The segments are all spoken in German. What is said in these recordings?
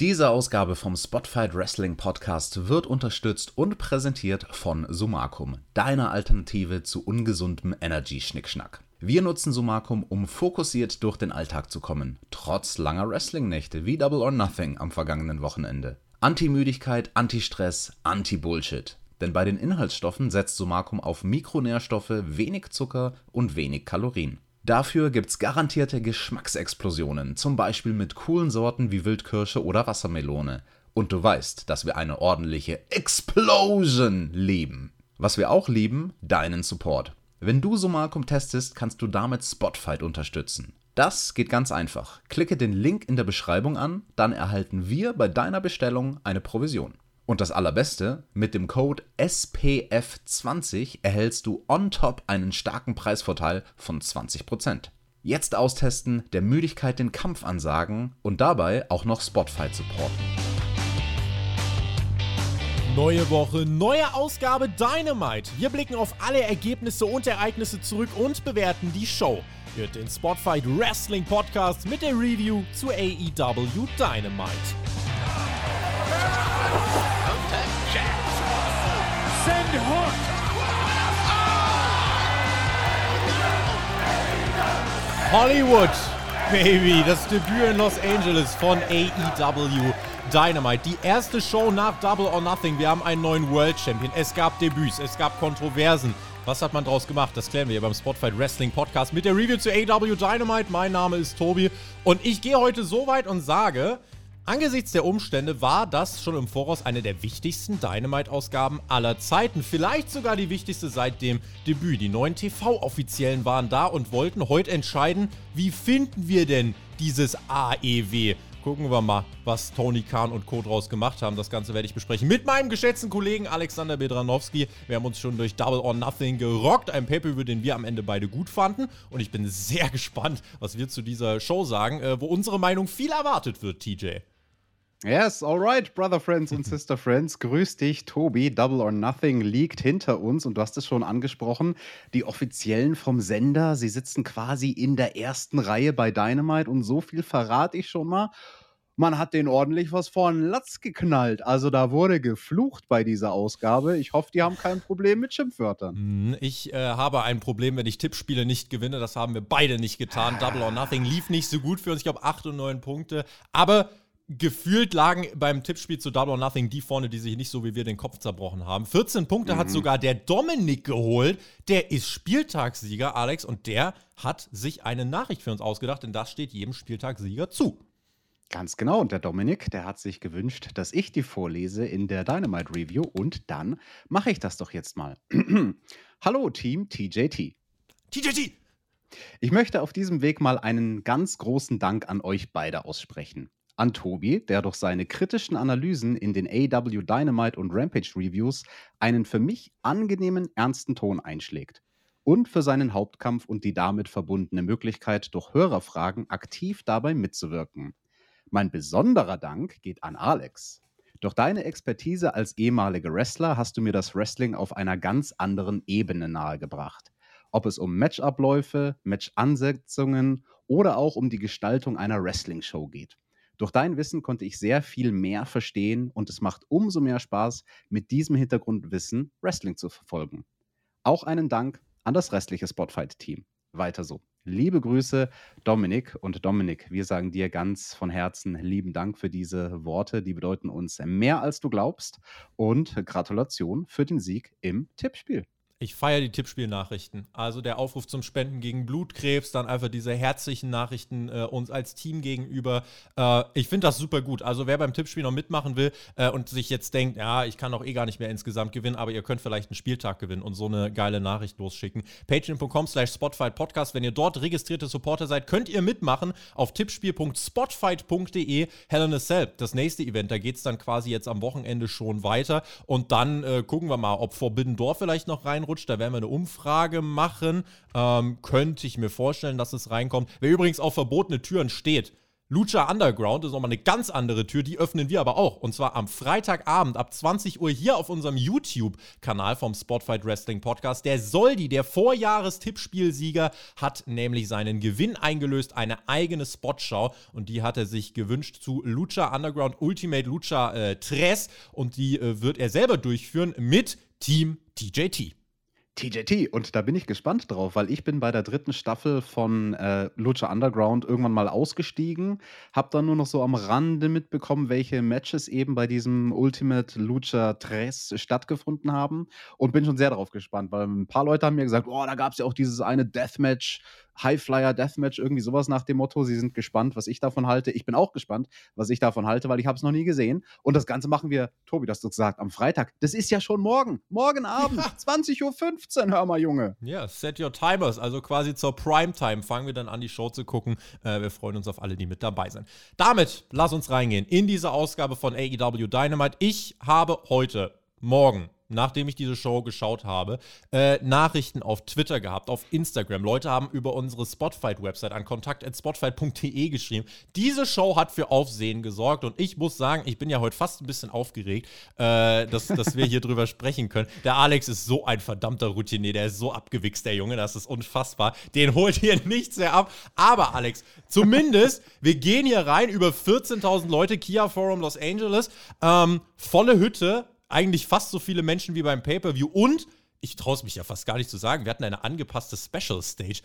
Diese Ausgabe vom Spotfight Wrestling Podcast wird unterstützt und präsentiert von Sumacum, deiner Alternative zu ungesundem Energy-Schnickschnack. Wir nutzen Sumacum, um fokussiert durch den Alltag zu kommen, trotz langer Wrestling-Nächte wie Double or Nothing am vergangenen Wochenende. Anti-Müdigkeit, Anti-Stress, Anti-Bullshit. Denn bei den Inhaltsstoffen setzt Sumacum auf Mikronährstoffe, wenig Zucker und wenig Kalorien. Dafür gibt's garantierte Geschmacksexplosionen, zum Beispiel mit coolen Sorten wie Wildkirsche oder Wassermelone. Und du weißt, dass wir eine ordentliche Explosion lieben. Was wir auch lieben, deinen Support. Wenn du Somalcom testest, kannst du damit Spotfight unterstützen. Das geht ganz einfach. Klicke den Link in der Beschreibung an, dann erhalten wir bei deiner Bestellung eine Provision. Und das Allerbeste, mit dem Code SPF20 erhältst du on top einen starken Preisvorteil von 20%. Jetzt austesten, der Müdigkeit den Kampf ansagen und dabei auch noch Spotify supporten. Neue Woche, neue Ausgabe Dynamite. Wir blicken auf alle Ergebnisse und Ereignisse zurück und bewerten die Show. Hört den Spotfight Wrestling Podcast mit der Review zu AEW Dynamite. Send Hook. Hollywood, Baby, das Debüt in Los Angeles von AEW Dynamite. Die erste Show nach Double or Nothing. Wir haben einen neuen World Champion. Es gab Debüts, es gab Kontroversen. Was hat man daraus gemacht? Das klären wir hier beim Spotfight Wrestling Podcast mit der Review zu AEW Dynamite. Mein Name ist Tobi und ich gehe heute so weit und sage, Angesichts der Umstände war das schon im Voraus eine der wichtigsten Dynamite-Ausgaben aller Zeiten. Vielleicht sogar die wichtigste seit dem Debüt. Die neuen TV-Offiziellen waren da und wollten heute entscheiden, wie finden wir denn dieses AEW? Gucken wir mal, was Tony Khan und Co. draus gemacht haben. Das Ganze werde ich besprechen mit meinem geschätzten Kollegen Alexander Bedranowski. Wir haben uns schon durch Double or Nothing gerockt. Ein Paper, über den wir am Ende beide gut fanden. Und ich bin sehr gespannt, was wir zu dieser Show sagen, äh, wo unsere Meinung viel erwartet wird, TJ. Yes, alright, Brother Friends und Sister Friends. Grüß dich, Tobi. Double or Nothing liegt hinter uns und du hast es schon angesprochen. Die Offiziellen vom Sender, sie sitzen quasi in der ersten Reihe bei Dynamite und so viel verrate ich schon mal. Man hat den ordentlich was vor den Latz geknallt. Also da wurde geflucht bei dieser Ausgabe. Ich hoffe, die haben kein Problem mit Schimpfwörtern. Hm, ich äh, habe ein Problem, wenn ich Tippspiele nicht gewinne. Das haben wir beide nicht getan. Double or Nothing lief nicht so gut für uns. Ich glaube, 8 und 9 Punkte. Aber gefühlt lagen beim Tippspiel zu Double or Nothing die vorne, die sich nicht so wie wir den Kopf zerbrochen haben. 14 Punkte mhm. hat sogar der Dominik geholt. Der ist Spieltagssieger, Alex, und der hat sich eine Nachricht für uns ausgedacht, denn das steht jedem Spieltagssieger zu. Ganz genau. Und der Dominik, der hat sich gewünscht, dass ich die vorlese in der Dynamite Review. Und dann mache ich das doch jetzt mal. Hallo, Team TJT. TJT! Ich möchte auf diesem Weg mal einen ganz großen Dank an euch beide aussprechen an Tobi, der durch seine kritischen Analysen in den AW Dynamite und Rampage Reviews einen für mich angenehmen, ernsten Ton einschlägt. Und für seinen Hauptkampf und die damit verbundene Möglichkeit, durch Hörerfragen aktiv dabei mitzuwirken. Mein besonderer Dank geht an Alex. Durch deine Expertise als ehemaliger Wrestler hast du mir das Wrestling auf einer ganz anderen Ebene nahegebracht. Ob es um Matchabläufe, Matchansetzungen oder auch um die Gestaltung einer Wrestling-Show geht. Durch dein Wissen konnte ich sehr viel mehr verstehen und es macht umso mehr Spaß, mit diesem Hintergrundwissen Wrestling zu verfolgen. Auch einen Dank an das restliche Spotfight-Team. Weiter so. Liebe Grüße, Dominik. Und Dominik, wir sagen dir ganz von Herzen lieben Dank für diese Worte. Die bedeuten uns mehr als du glaubst. Und Gratulation für den Sieg im Tippspiel. Ich feiere die Tippspielnachrichten. Also der Aufruf zum Spenden gegen Blutkrebs, dann einfach diese herzlichen Nachrichten äh, uns als Team gegenüber. Äh, ich finde das super gut. Also wer beim Tippspiel noch mitmachen will äh, und sich jetzt denkt, ja, ich kann doch eh gar nicht mehr insgesamt gewinnen, aber ihr könnt vielleicht einen Spieltag gewinnen und so eine geile Nachricht losschicken. Patreon.com slash Spotfight Podcast. Wenn ihr dort registrierte Supporter seid, könnt ihr mitmachen auf tippspiel.spotfight.de. In a Cell, das nächste Event. Da geht es dann quasi jetzt am Wochenende schon weiter. Und dann äh, gucken wir mal, ob Forbidden Door vielleicht noch rein reinrutscht. Da werden wir eine Umfrage machen. Ähm, könnte ich mir vorstellen, dass es reinkommt. Wer übrigens auf verbotene Türen steht, Lucha Underground ist nochmal eine ganz andere Tür, die öffnen wir aber auch. Und zwar am Freitagabend ab 20 Uhr hier auf unserem YouTube-Kanal vom Spotfight Wrestling Podcast. Der Soldi, der Vorjahres-Tippspielsieger, hat nämlich seinen Gewinn eingelöst, eine eigene Spotschau. Und die hat er sich gewünscht zu Lucha Underground Ultimate Lucha äh, Tres. Und die äh, wird er selber durchführen mit Team TJT. TJT. Und da bin ich gespannt drauf, weil ich bin bei der dritten Staffel von äh, Lucha Underground irgendwann mal ausgestiegen, habe dann nur noch so am Rande mitbekommen, welche Matches eben bei diesem Ultimate Lucha Tres stattgefunden haben und bin schon sehr darauf gespannt, weil ein paar Leute haben mir gesagt, oh, da gab es ja auch dieses eine Deathmatch Highflyer Deathmatch, irgendwie sowas nach dem Motto. Sie sind gespannt, was ich davon halte. Ich bin auch gespannt, was ich davon halte, weil ich habe es noch nie gesehen. Und das Ganze machen wir, Tobi, das du gesagt, am Freitag. Das ist ja schon morgen. Morgen Abend, ja. 20.15 Uhr, hör mal, Junge. Ja, set your timers. Also quasi zur Primetime fangen wir dann an, die Show zu gucken. Äh, wir freuen uns auf alle, die mit dabei sind. Damit lass uns reingehen in diese Ausgabe von AEW Dynamite. Ich habe heute, morgen, nachdem ich diese Show geschaut habe, äh, Nachrichten auf Twitter gehabt, auf Instagram. Leute haben über unsere Spotfight-Website an kontakt.spotfight.de geschrieben. Diese Show hat für Aufsehen gesorgt und ich muss sagen, ich bin ja heute fast ein bisschen aufgeregt, äh, dass, dass wir hier drüber sprechen können. Der Alex ist so ein verdammter Routinier, der ist so abgewichst, der Junge, das ist unfassbar. Den holt hier nichts mehr ab. Aber Alex, zumindest, wir gehen hier rein über 14.000 Leute, Kia Forum Los Angeles, ähm, volle Hütte, eigentlich fast so viele Menschen wie beim Pay-Per-View und ich traue es mich ja fast gar nicht zu sagen, wir hatten eine angepasste Special Stage.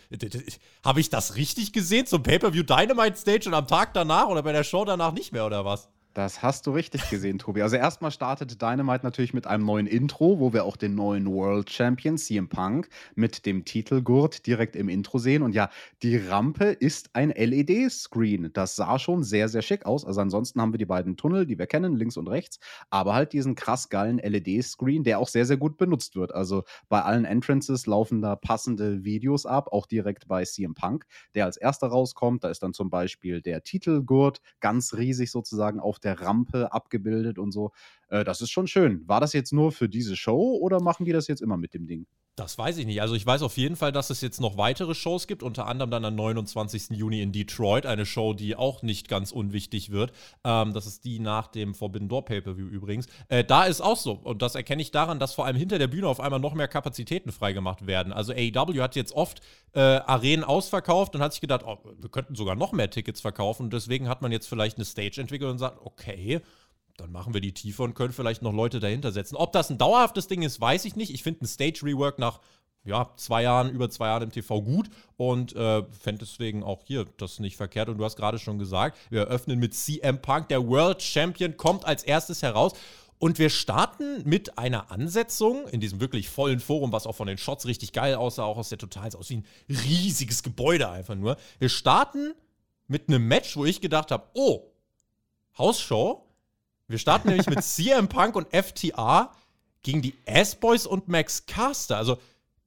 Habe ich das richtig gesehen zum Pay-Per-View Dynamite Stage und am Tag danach oder bei der Show danach nicht mehr oder was? Das hast du richtig gesehen, Tobi. Also erstmal startet Dynamite natürlich mit einem neuen Intro, wo wir auch den neuen World Champion CM Punk mit dem Titelgurt direkt im Intro sehen. Und ja, die Rampe ist ein LED-Screen. Das sah schon sehr, sehr schick aus. Also ansonsten haben wir die beiden Tunnel, die wir kennen, links und rechts, aber halt diesen krass geilen LED-Screen, der auch sehr, sehr gut benutzt wird. Also bei allen Entrances laufen da passende Videos ab, auch direkt bei CM Punk, der als erster rauskommt. Da ist dann zum Beispiel der Titelgurt ganz riesig sozusagen auf der Rampe abgebildet und so. Äh, das ist schon schön. War das jetzt nur für diese Show oder machen die das jetzt immer mit dem Ding? Das weiß ich nicht. Also ich weiß auf jeden Fall, dass es jetzt noch weitere Shows gibt, unter anderem dann am 29. Juni in Detroit, eine Show, die auch nicht ganz unwichtig wird. Ähm, das ist die nach dem Forbidden Door Pay-Per-View übrigens. Äh, da ist auch so. Und das erkenne ich daran, dass vor allem hinter der Bühne auf einmal noch mehr Kapazitäten freigemacht werden. Also AEW hat jetzt oft äh, Arenen ausverkauft und hat sich gedacht, oh, wir könnten sogar noch mehr Tickets verkaufen. Und deswegen hat man jetzt vielleicht eine Stage entwickelt und sagt, okay, dann machen wir die tiefer und können vielleicht noch Leute dahinter setzen. Ob das ein dauerhaftes Ding ist, weiß ich nicht. Ich finde ein Stage-Rework nach ja, zwei Jahren, über zwei Jahren im TV gut und äh, fände deswegen auch hier das nicht verkehrt. Und du hast gerade schon gesagt, wir eröffnen mit CM Punk, der World Champion, kommt als erstes heraus. Und wir starten mit einer Ansetzung in diesem wirklich vollen Forum, was auch von den Shots richtig geil aussah, auch aus der Total, aus wie ein riesiges Gebäude einfach nur. Wir starten mit einem Match, wo ich gedacht habe, oh, Hausshow, wir starten nämlich mit CM Punk und FTA gegen die S-Boys und Max Caster. Also,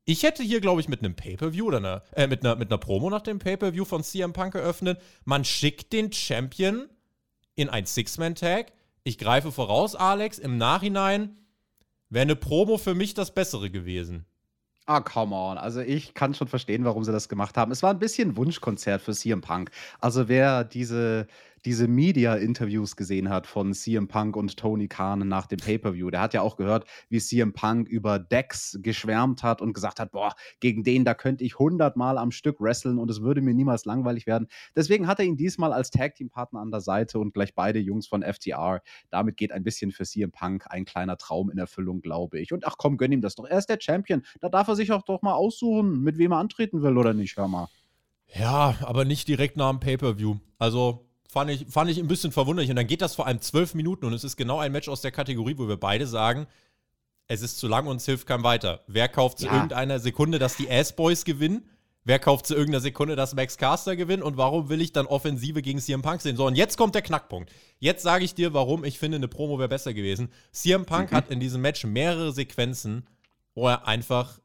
ich hätte hier, glaube ich, mit einem Pay-Per-View oder einer, äh, mit, einer, mit einer Promo nach dem Pay-Per-View von CM Punk eröffnet. Man schickt den Champion in ein Six-Man-Tag. Ich greife voraus, Alex. Im Nachhinein wäre eine Promo für mich das Bessere gewesen. Ah, come on. Also ich kann schon verstehen, warum sie das gemacht haben. Es war ein bisschen Wunschkonzert für CM Punk. Also wer diese diese Media-Interviews gesehen hat von CM Punk und Tony Khan nach dem Pay-Per-View. Der hat ja auch gehört, wie CM Punk über Dex geschwärmt hat und gesagt hat, boah, gegen den, da könnte ich hundertmal am Stück wresteln und es würde mir niemals langweilig werden. Deswegen hat er ihn diesmal als Tag-Team-Partner an der Seite und gleich beide Jungs von FTR. Damit geht ein bisschen für CM Punk ein kleiner Traum in Erfüllung, glaube ich. Und ach komm, gönn ihm das doch. Er ist der Champion. Da darf er sich auch doch mal aussuchen, mit wem er antreten will oder nicht, hör mal. Ja, aber nicht direkt nach dem Pay-Per-View. Also, Fand ich, fand ich ein bisschen verwunderlich. Und dann geht das vor allem zwölf Minuten und es ist genau ein Match aus der Kategorie, wo wir beide sagen, es ist zu lang und es hilft keinem weiter. Wer kauft zu ja. irgendeiner Sekunde, dass die Ass-Boys gewinnen? Wer kauft zu irgendeiner Sekunde, dass Max Caster gewinnt? Und warum will ich dann Offensive gegen CM Punk sehen? So, und jetzt kommt der Knackpunkt. Jetzt sage ich dir, warum ich finde, eine Promo wäre besser gewesen. CM Punk mhm. hat in diesem Match mehrere Sequenzen, wo er einfach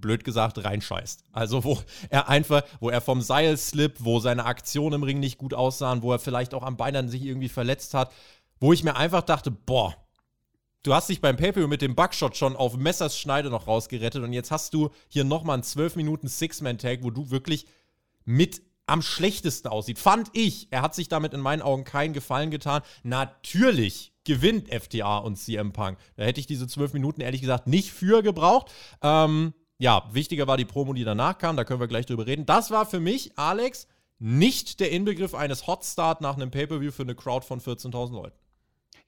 blöd gesagt, reinscheißt. Also, wo er einfach, wo er vom Seil slippt, wo seine Aktionen im Ring nicht gut aussahen, wo er vielleicht auch am Bein dann sich irgendwie verletzt hat, wo ich mir einfach dachte, boah, du hast dich beim pay mit dem Buckshot schon auf Messers Schneide noch rausgerettet und jetzt hast du hier nochmal einen 12 Minuten Six-Man-Tag, wo du wirklich mit am schlechtesten aussieht. Fand ich. Er hat sich damit in meinen Augen keinen Gefallen getan. Natürlich gewinnt FTA und CM Punk. Da hätte ich diese zwölf Minuten ehrlich gesagt nicht für gebraucht. Ähm, ja, wichtiger war die Promo, die danach kam. Da können wir gleich drüber reden. Das war für mich, Alex, nicht der Inbegriff eines Hotstart nach einem Pay-Per-View für eine Crowd von 14.000 Leuten.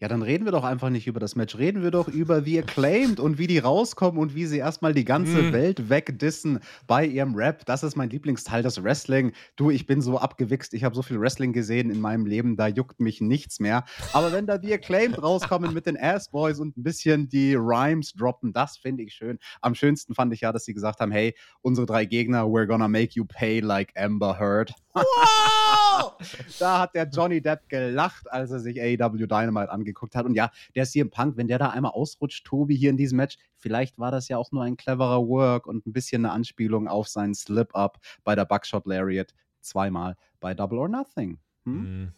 Ja, dann reden wir doch einfach nicht über das Match. Reden wir doch über wie acclaimed und wie die rauskommen und wie sie erstmal die ganze mm. Welt wegdissen bei ihrem Rap. Das ist mein Lieblingsteil, das Wrestling. Du, ich bin so abgewichst. Ich habe so viel Wrestling gesehen in meinem Leben, da juckt mich nichts mehr. Aber wenn da die acclaimed rauskommen mit den Ass Boys und ein bisschen die Rhymes droppen, das finde ich schön. Am schönsten fand ich ja, dass sie gesagt haben: hey, unsere drei Gegner, we're gonna make you pay like Amber Heard. Wow! da hat der Johnny Depp gelacht, als er sich AEW Dynamite angeguckt hat. Und ja, der CM Punk, wenn der da einmal ausrutscht, Tobi, hier in diesem Match, vielleicht war das ja auch nur ein cleverer Work und ein bisschen eine Anspielung auf seinen Slip-Up bei der Buckshot Lariat zweimal bei Double or Nothing. Hm? Mhm.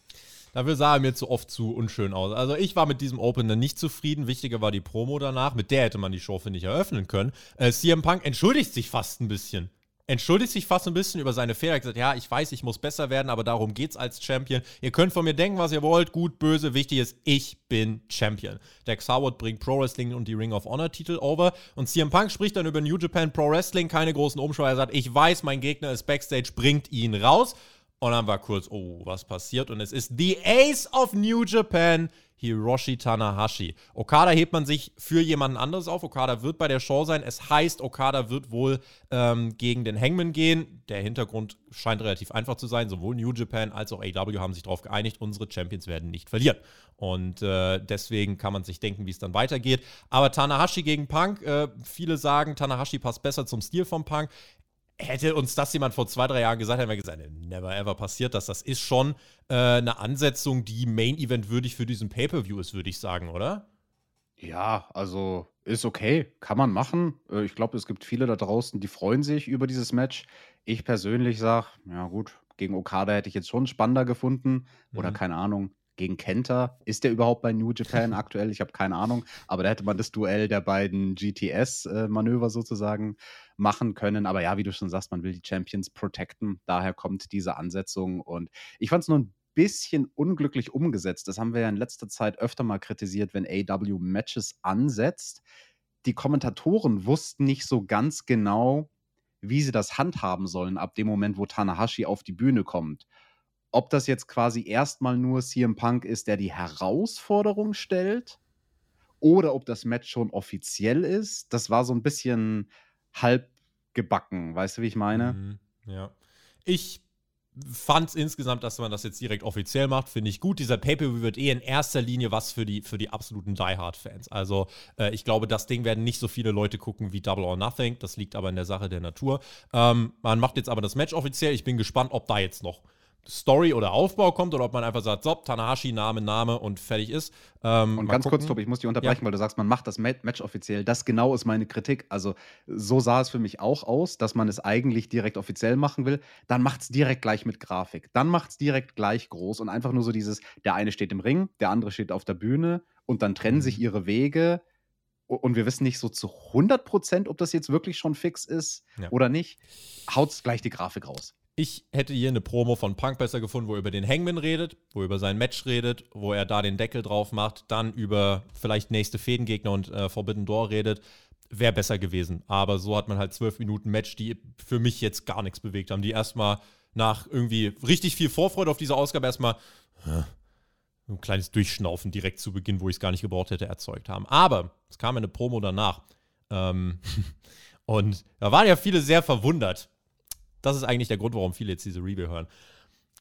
Dafür sah er mir zu oft zu unschön aus. Also ich war mit diesem Opener nicht zufrieden. Wichtiger war die Promo danach. Mit der hätte man die Show, finde ich, eröffnen können. Äh, CM Punk entschuldigt sich fast ein bisschen entschuldigt sich fast ein bisschen über seine Fehler. Er hat gesagt, ja, ich weiß, ich muss besser werden, aber darum geht's als Champion. Ihr könnt von mir denken, was ihr wollt, gut, böse, wichtig ist, ich bin Champion. Dex Howard bringt Pro Wrestling und die Ring of Honor Titel over und CM Punk spricht dann über New Japan Pro Wrestling, keine großen Umschau. Er sagt, ich weiß, mein Gegner ist Backstage, bringt ihn raus. Und dann war kurz, oh, was passiert? Und es ist The Ace of New Japan, Hiroshi Tanahashi. Okada hebt man sich für jemanden anderes auf. Okada wird bei der Show sein. Es heißt, Okada wird wohl ähm, gegen den Hangman gehen. Der Hintergrund scheint relativ einfach zu sein. Sowohl New Japan als auch AW haben sich darauf geeinigt, unsere Champions werden nicht verlieren. Und äh, deswegen kann man sich denken, wie es dann weitergeht. Aber Tanahashi gegen Punk, äh, viele sagen, Tanahashi passt besser zum Stil von Punk hätte uns das jemand vor zwei, drei Jahren gesagt, hätten wir gesagt, never ever passiert das. Das ist schon äh, eine Ansetzung, die Main Event würdig für diesen Pay-Per-View ist, würde ich sagen, oder? Ja, also ist okay, kann man machen. Äh, ich glaube, es gibt viele da draußen, die freuen sich über dieses Match. Ich persönlich sage, ja gut, gegen Okada hätte ich jetzt schon spannender gefunden. Oder mhm. keine Ahnung, gegen Kenta. Ist der überhaupt bei New Japan aktuell? Ich habe keine Ahnung. Aber da hätte man das Duell der beiden GTS-Manöver sozusagen machen können. Aber ja, wie du schon sagst, man will die Champions protecten. Daher kommt diese Ansetzung. Und ich fand es nur ein bisschen unglücklich umgesetzt. Das haben wir ja in letzter Zeit öfter mal kritisiert, wenn AW Matches ansetzt. Die Kommentatoren wussten nicht so ganz genau, wie sie das handhaben sollen, ab dem Moment, wo Tanahashi auf die Bühne kommt ob das jetzt quasi erstmal nur CM Punk ist, der die Herausforderung stellt, oder ob das Match schon offiziell ist, das war so ein bisschen halb gebacken. Weißt du, wie ich meine? Mhm, ja. Ich fand es insgesamt, dass man das jetzt direkt offiziell macht, finde ich gut. Dieser Pay-Per-View wird eh in erster Linie was für die, für die absoluten Die Hard-Fans. Also äh, ich glaube, das Ding werden nicht so viele Leute gucken wie Double or Nothing. Das liegt aber in der Sache der Natur. Ähm, man macht jetzt aber das Match offiziell. Ich bin gespannt, ob da jetzt noch Story oder Aufbau kommt oder ob man einfach sagt, so, Tanahashi, Name, Name und fertig ist. Ähm, und ganz gucken. kurz, Tobi, ich muss dich unterbrechen, ja. weil du sagst, man macht das Match offiziell. Das genau ist meine Kritik. Also so sah es für mich auch aus, dass man es eigentlich direkt offiziell machen will. Dann macht es direkt gleich mit Grafik. Dann macht es direkt gleich groß und einfach nur so dieses, der eine steht im Ring, der andere steht auf der Bühne und dann trennen mhm. sich ihre Wege und wir wissen nicht so zu 100 Prozent, ob das jetzt wirklich schon fix ist ja. oder nicht, haut gleich die Grafik raus. Ich hätte hier eine Promo von Punk besser gefunden, wo er über den Hangman redet, wo er über sein Match redet, wo er da den Deckel drauf macht, dann über vielleicht nächste Fädengegner und äh, Forbidden Door redet. Wäre besser gewesen. Aber so hat man halt zwölf Minuten Match, die für mich jetzt gar nichts bewegt haben. Die erstmal nach irgendwie richtig viel Vorfreude auf diese Ausgabe erstmal ein kleines Durchschnaufen direkt zu Beginn, wo ich es gar nicht gebraucht hätte, erzeugt haben. Aber es kam eine Promo danach. Ähm, und da waren ja viele sehr verwundert, das ist eigentlich der Grund, warum viele jetzt diese Review hören.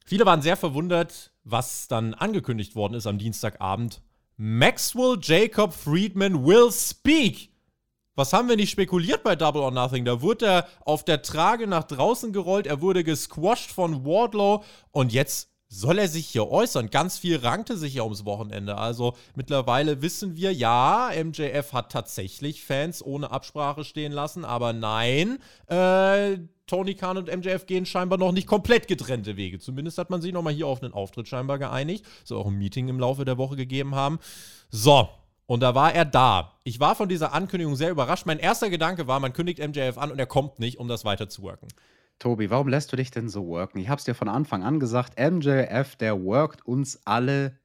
Viele waren sehr verwundert, was dann angekündigt worden ist am Dienstagabend. Maxwell Jacob Friedman will speak. Was haben wir nicht spekuliert bei Double or Nothing? Da wurde er auf der Trage nach draußen gerollt, er wurde gesquashed von Wardlow und jetzt soll er sich hier äußern? Ganz viel rankte sich ja ums Wochenende. Also mittlerweile wissen wir, ja, MJF hat tatsächlich Fans ohne Absprache stehen lassen, aber nein, äh, Tony Khan und MJF gehen scheinbar noch nicht komplett getrennte Wege. Zumindest hat man sich nochmal hier auf einen Auftritt scheinbar geeinigt. Soll auch ein Meeting im Laufe der Woche gegeben haben. So, und da war er da. Ich war von dieser Ankündigung sehr überrascht. Mein erster Gedanke war, man kündigt MJF an und er kommt nicht, um das weiter. Tobi, warum lässt du dich denn so worken? Ich hab's dir von Anfang an gesagt, MJF, der workt uns alle,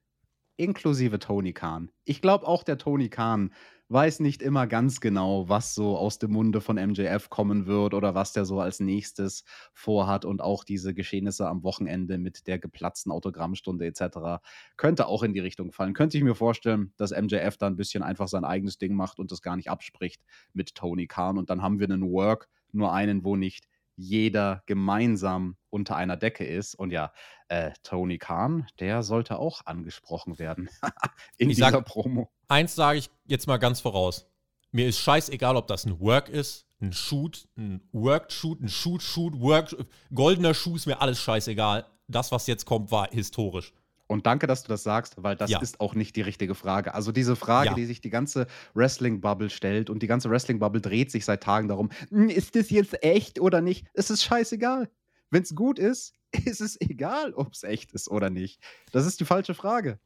inklusive Tony Khan. Ich glaube auch der Tony Khan weiß nicht immer ganz genau, was so aus dem Munde von MJF kommen wird oder was der so als nächstes vorhat und auch diese Geschehnisse am Wochenende mit der geplatzten Autogrammstunde etc. könnte auch in die Richtung fallen. Könnte ich mir vorstellen, dass MJF da ein bisschen einfach sein eigenes Ding macht und das gar nicht abspricht mit Tony Khan und dann haben wir einen Work, nur einen, wo nicht jeder gemeinsam unter einer Decke ist. Und ja, äh, Tony Khan, der sollte auch angesprochen werden in ich dieser sag, Promo. Eins sage ich jetzt mal ganz voraus. Mir ist scheißegal, ob das ein Work ist, ein Shoot, ein Work-Shoot, ein Shoot-Shoot, Work, goldener Schuh ist mir alles scheißegal. Das, was jetzt kommt, war historisch. Und danke, dass du das sagst, weil das Ja. ist auch nicht die richtige Frage. Also diese Frage, Ja. die sich die ganze Wrestling-Bubble stellt und die ganze Wrestling-Bubble dreht sich seit Tagen darum, "Hm, ist das jetzt echt oder nicht? Es ist scheißegal. Wenn es gut ist, ist es egal, ob es echt ist oder nicht. Das ist die falsche Frage.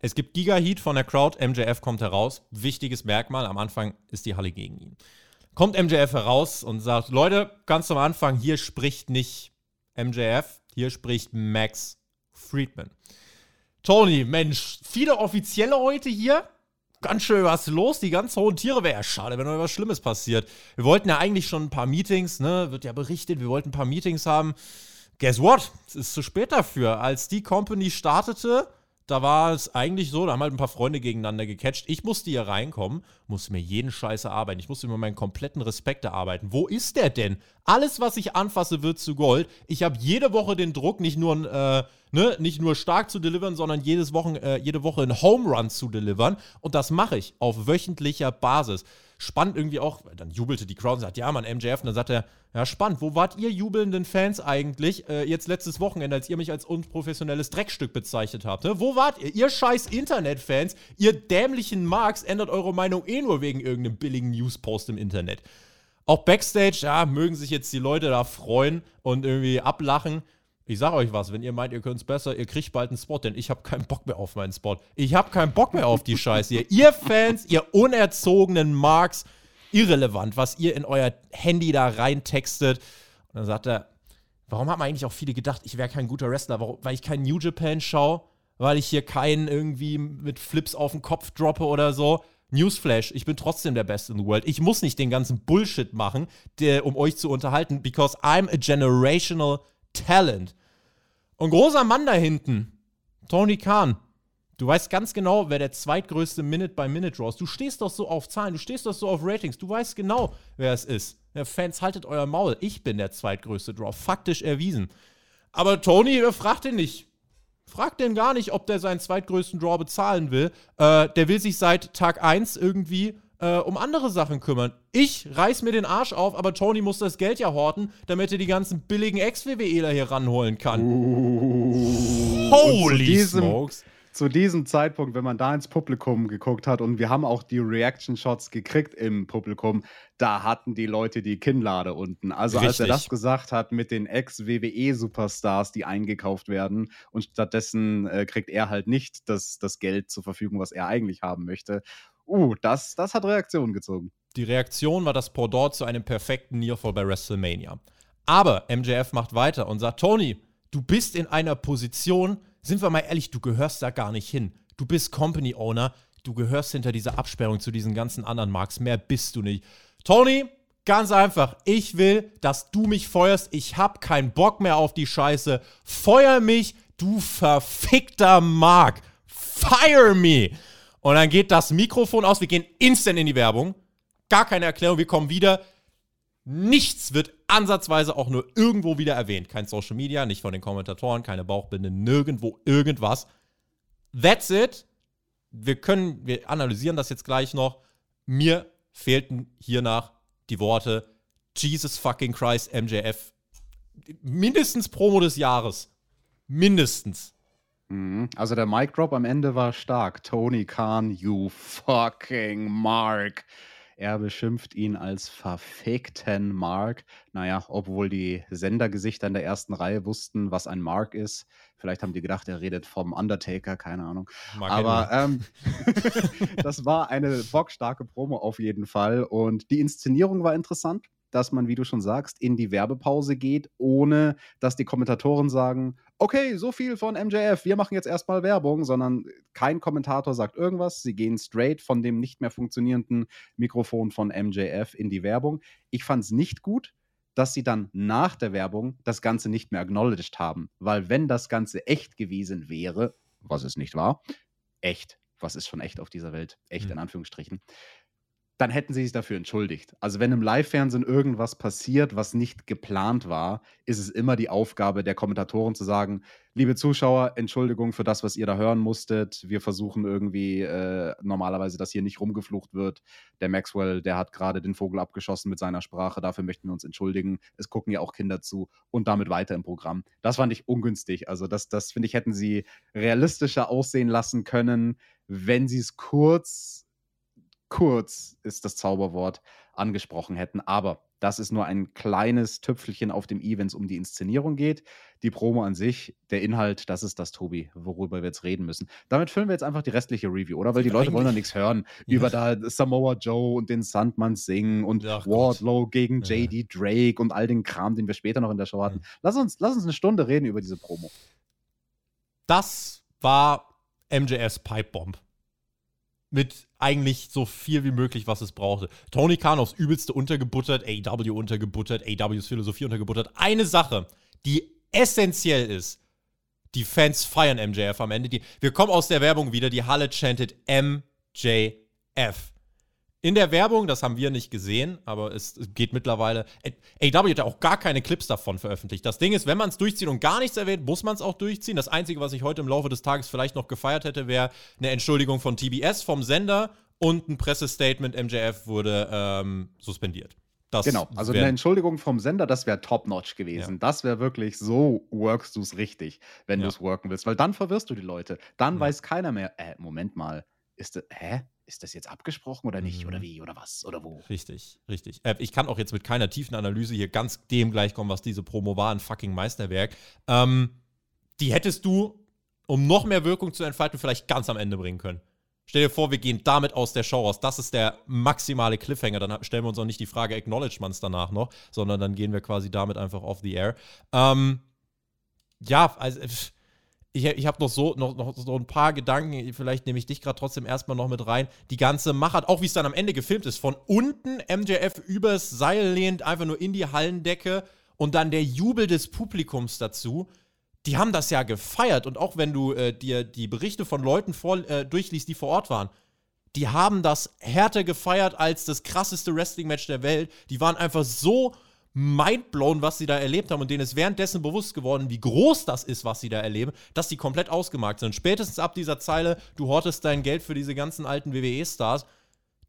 Es gibt Giga-Heat von der Crowd. MJF kommt heraus. Wichtiges Merkmal. Am Anfang ist die Halle gegen ihn. Kommt MJF heraus und sagt: Leute, ganz am Anfang, hier spricht nicht MJF, hier spricht Max Friedman. Tony, Mensch, viele Offizielle heute hier. Ganz schön was los. Die ganz hohen Tiere wäre ja schade, wenn noch was Schlimmes passiert. Wir wollten ja eigentlich schon ein paar Meetings, ne? Wird ja berichtet, wir wollten ein paar Meetings haben. Guess what? Es ist zu spät dafür. Als die Company startete, da war es eigentlich so, da haben halt ein paar Freunde gegeneinander gecatcht. Ich musste hier reinkommen, musste mir jeden Scheiß erarbeiten. Ich musste mir meinen kompletten Respekt erarbeiten. Wo ist der denn? Alles, was ich anfasse, wird zu Gold. Ich habe jede Woche den Druck, nicht nur, äh, ne, nicht nur stark zu delivern, sondern jedes Wochen, äh, jede Woche einen Home Run zu delivern. Und das mache ich auf wöchentlicher Basis. Spannend irgendwie auch, dann jubelte die Crowd und sagt, ja, Mann, MJF. Und dann sagt er, ja, spannend, wo wart ihr jubelnden Fans eigentlich äh, jetzt letztes Wochenende, als ihr mich als unprofessionelles Dreckstück bezeichnet habt? Ne? Wo wart ihr? Ihr scheiß Internetfans, ihr dämlichen Marks, ändert eure Meinung eh nur wegen irgendeinem billigen Newspost im Internet. Auch Backstage, ja, mögen sich jetzt die Leute da freuen und irgendwie ablachen. Ich sag euch was, wenn ihr meint, ihr könnt's besser, ihr kriegt bald einen Spot, denn ich habe keinen Bock mehr auf meinen Spot. Ich habe keinen Bock mehr auf die Scheiße hier. Ihr Fans, ihr unerzogenen Marks, irrelevant, was ihr in euer Handy da reintextet. Und dann sagt er, warum haben eigentlich auch viele gedacht, ich wäre kein guter Wrestler, warum, weil ich kein New Japan schaue, weil ich hier keinen irgendwie mit Flips auf den Kopf droppe oder so. Newsflash, ich bin trotzdem der Beste in the world. Ich muss nicht den ganzen Bullshit machen, der, um euch zu unterhalten, because I'm a generational talent. Und großer Mann da hinten, Tony Khan. Du weißt ganz genau, wer der zweitgrößte Minute-by-Minute-Draw ist. Du stehst doch so auf Zahlen, du stehst doch so auf Ratings. Du weißt genau, wer es ist. Ja, Fans, haltet euer Maul. Ich bin der zweitgrößte Draw. Faktisch erwiesen. Aber Tony, äh, fragt den nicht. Fragt den gar nicht, ob der seinen zweitgrößten Draw bezahlen will. Äh, der will sich seit Tag 1 irgendwie äh, um andere Sachen kümmern. Ich reiß mir den Arsch auf, aber Tony muss das Geld ja horten, damit er die ganzen billigen Ex-WWEler hier ranholen kann. Und Holy zu diesem, smokes. Zu diesem Zeitpunkt, wenn man da ins Publikum geguckt hat und wir haben auch die Reaction-Shots gekriegt im Publikum, da hatten die Leute die Kinnlade unten. Also als er Richtig. das gesagt hat mit den Ex-WWE-Superstars, die eingekauft werden und stattdessen äh, kriegt er halt nicht das, das Geld zur Verfügung, was er eigentlich haben möchte. Uh, das, das hat Reaktionen gezogen. Die Reaktion war das Pendant zu einem perfekten Nearfall bei WrestleMania. Aber MJF macht weiter und sagt: Tony, du bist in einer Position, sind wir mal ehrlich, du gehörst da gar nicht hin. Du bist Company Owner, du gehörst hinter dieser Absperrung zu diesen ganzen anderen Marks. Mehr bist du nicht. Tony, ganz einfach, ich will, dass du mich feuerst. Ich hab keinen Bock mehr auf die Scheiße. Feuer mich, du verfickter Mark. Fire me! Und dann geht das Mikrofon aus, wir gehen instant in die Werbung. Gar keine Erklärung, wir kommen wieder. Nichts wird ansatzweise auch nur irgendwo wieder erwähnt. Kein Social Media, nicht von den Kommentatoren, keine Bauchbinde, nirgendwo irgendwas. That's it. Wir können, wir analysieren das jetzt gleich noch. Mir fehlten hiernach die Worte Jesus fucking Christ, MJF. Mindestens Promo des Jahres. Mindestens. Mhm. Also der Mic Drop am Ende war stark. Tony Khan, you fucking Mark. Er beschimpft ihn als verfickten Mark. Naja, obwohl die Sendergesichter in der ersten Reihe wussten, was ein Mark ist. Vielleicht haben die gedacht, er redet vom Undertaker, keine Ahnung. Mark Aber ähm, das war eine bockstarke Promo auf jeden Fall. Und die Inszenierung war interessant. Dass man, wie du schon sagst, in die Werbepause geht, ohne dass die Kommentatoren sagen, okay, so viel von MJF, wir machen jetzt erstmal Werbung, sondern kein Kommentator sagt irgendwas. Sie gehen straight von dem nicht mehr funktionierenden Mikrofon von MJF in die Werbung. Ich fand es nicht gut, dass sie dann nach der Werbung das Ganze nicht mehr acknowledged haben. Weil wenn das Ganze echt gewesen wäre, was es nicht war, echt, was ist schon echt auf dieser Welt, echt mhm. in Anführungsstrichen, dann hätten sie sich dafür entschuldigt. Also wenn im Live-Fernsehen irgendwas passiert, was nicht geplant war, ist es immer die Aufgabe der Kommentatoren zu sagen, liebe Zuschauer, Entschuldigung für das, was ihr da hören musstet. Wir versuchen irgendwie äh, normalerweise, dass hier nicht rumgeflucht wird. Der Maxwell, der hat gerade den Vogel abgeschossen mit seiner Sprache. Dafür möchten wir uns entschuldigen. Es gucken ja auch Kinder zu und damit weiter im Programm. Das fand ich ungünstig. Also das, das finde ich, hätten sie realistischer aussehen lassen können, wenn sie es kurz kurz ist das Zauberwort angesprochen hätten. Aber das ist nur ein kleines Tüpfelchen auf dem i, wenn es um die Inszenierung geht. Die Promo an sich, der Inhalt, das ist das, Tobi, worüber wir jetzt reden müssen. Damit füllen wir jetzt einfach die restliche Review, oder? Weil die Leute wollen ja nichts hören ja. über da Samoa Joe und den Sandmann singen und Ach Wardlow Gott. gegen JD Drake und all den Kram, den wir später noch in der Show hatten. Lass uns, lass uns eine Stunde reden über diese Promo. Das war MJS Pipe Bomb mit eigentlich so viel wie möglich, was es brauchte. Tony Khan aufs Übelste untergebuttert, AW untergebuttert, AWs Philosophie untergebuttert. Eine Sache, die essentiell ist, die Fans feiern MJF am Ende. Die, wir kommen aus der Werbung wieder, die Halle chantet MJF. In der Werbung, das haben wir nicht gesehen, aber es geht mittlerweile. AW hat ja auch gar keine Clips davon veröffentlicht. Das Ding ist, wenn man es durchzieht und gar nichts erwähnt, muss man es auch durchziehen. Das Einzige, was ich heute im Laufe des Tages vielleicht noch gefeiert hätte, wäre eine Entschuldigung von TBS, vom Sender und ein Pressestatement. MJF wurde ähm, suspendiert. Das genau, also eine Entschuldigung vom Sender, das wäre top-notch gewesen. Ja. Das wäre wirklich so, workst du es richtig, wenn ja. du es worken willst. Weil dann verwirrst du die Leute. Dann ja. weiß keiner mehr, äh, Moment mal, ist das, hä? Ist das jetzt abgesprochen oder nicht? Mhm. Oder wie? Oder was? Oder wo? Richtig, richtig. Äh, ich kann auch jetzt mit keiner tiefen Analyse hier ganz dem gleichkommen, was diese Promo war, ein fucking Meisterwerk. Ähm, die hättest du, um noch mehr Wirkung zu entfalten, vielleicht ganz am Ende bringen können. Stell dir vor, wir gehen damit aus der Show raus. Das ist der maximale Cliffhanger. Dann stellen wir uns auch nicht die Frage, acknowledge man es danach noch, sondern dann gehen wir quasi damit einfach off the air. Ähm, ja, also ich, ich habe noch so, noch, noch so ein paar Gedanken, vielleicht nehme ich dich gerade trotzdem erstmal noch mit rein. Die ganze Machart, auch wie es dann am Ende gefilmt ist, von unten MJF übers Seil lehnt, einfach nur in die Hallendecke und dann der Jubel des Publikums dazu. Die haben das ja gefeiert und auch wenn du äh, dir die Berichte von Leuten vor, äh, durchliest, die vor Ort waren, die haben das härter gefeiert als das krasseste Wrestling-Match der Welt. Die waren einfach so mindblown, was sie da erlebt haben und denen ist währenddessen bewusst geworden, wie groß das ist, was sie da erleben, dass sie komplett ausgemarkt sind. Spätestens ab dieser Zeile, du hortest dein Geld für diese ganzen alten WWE-Stars,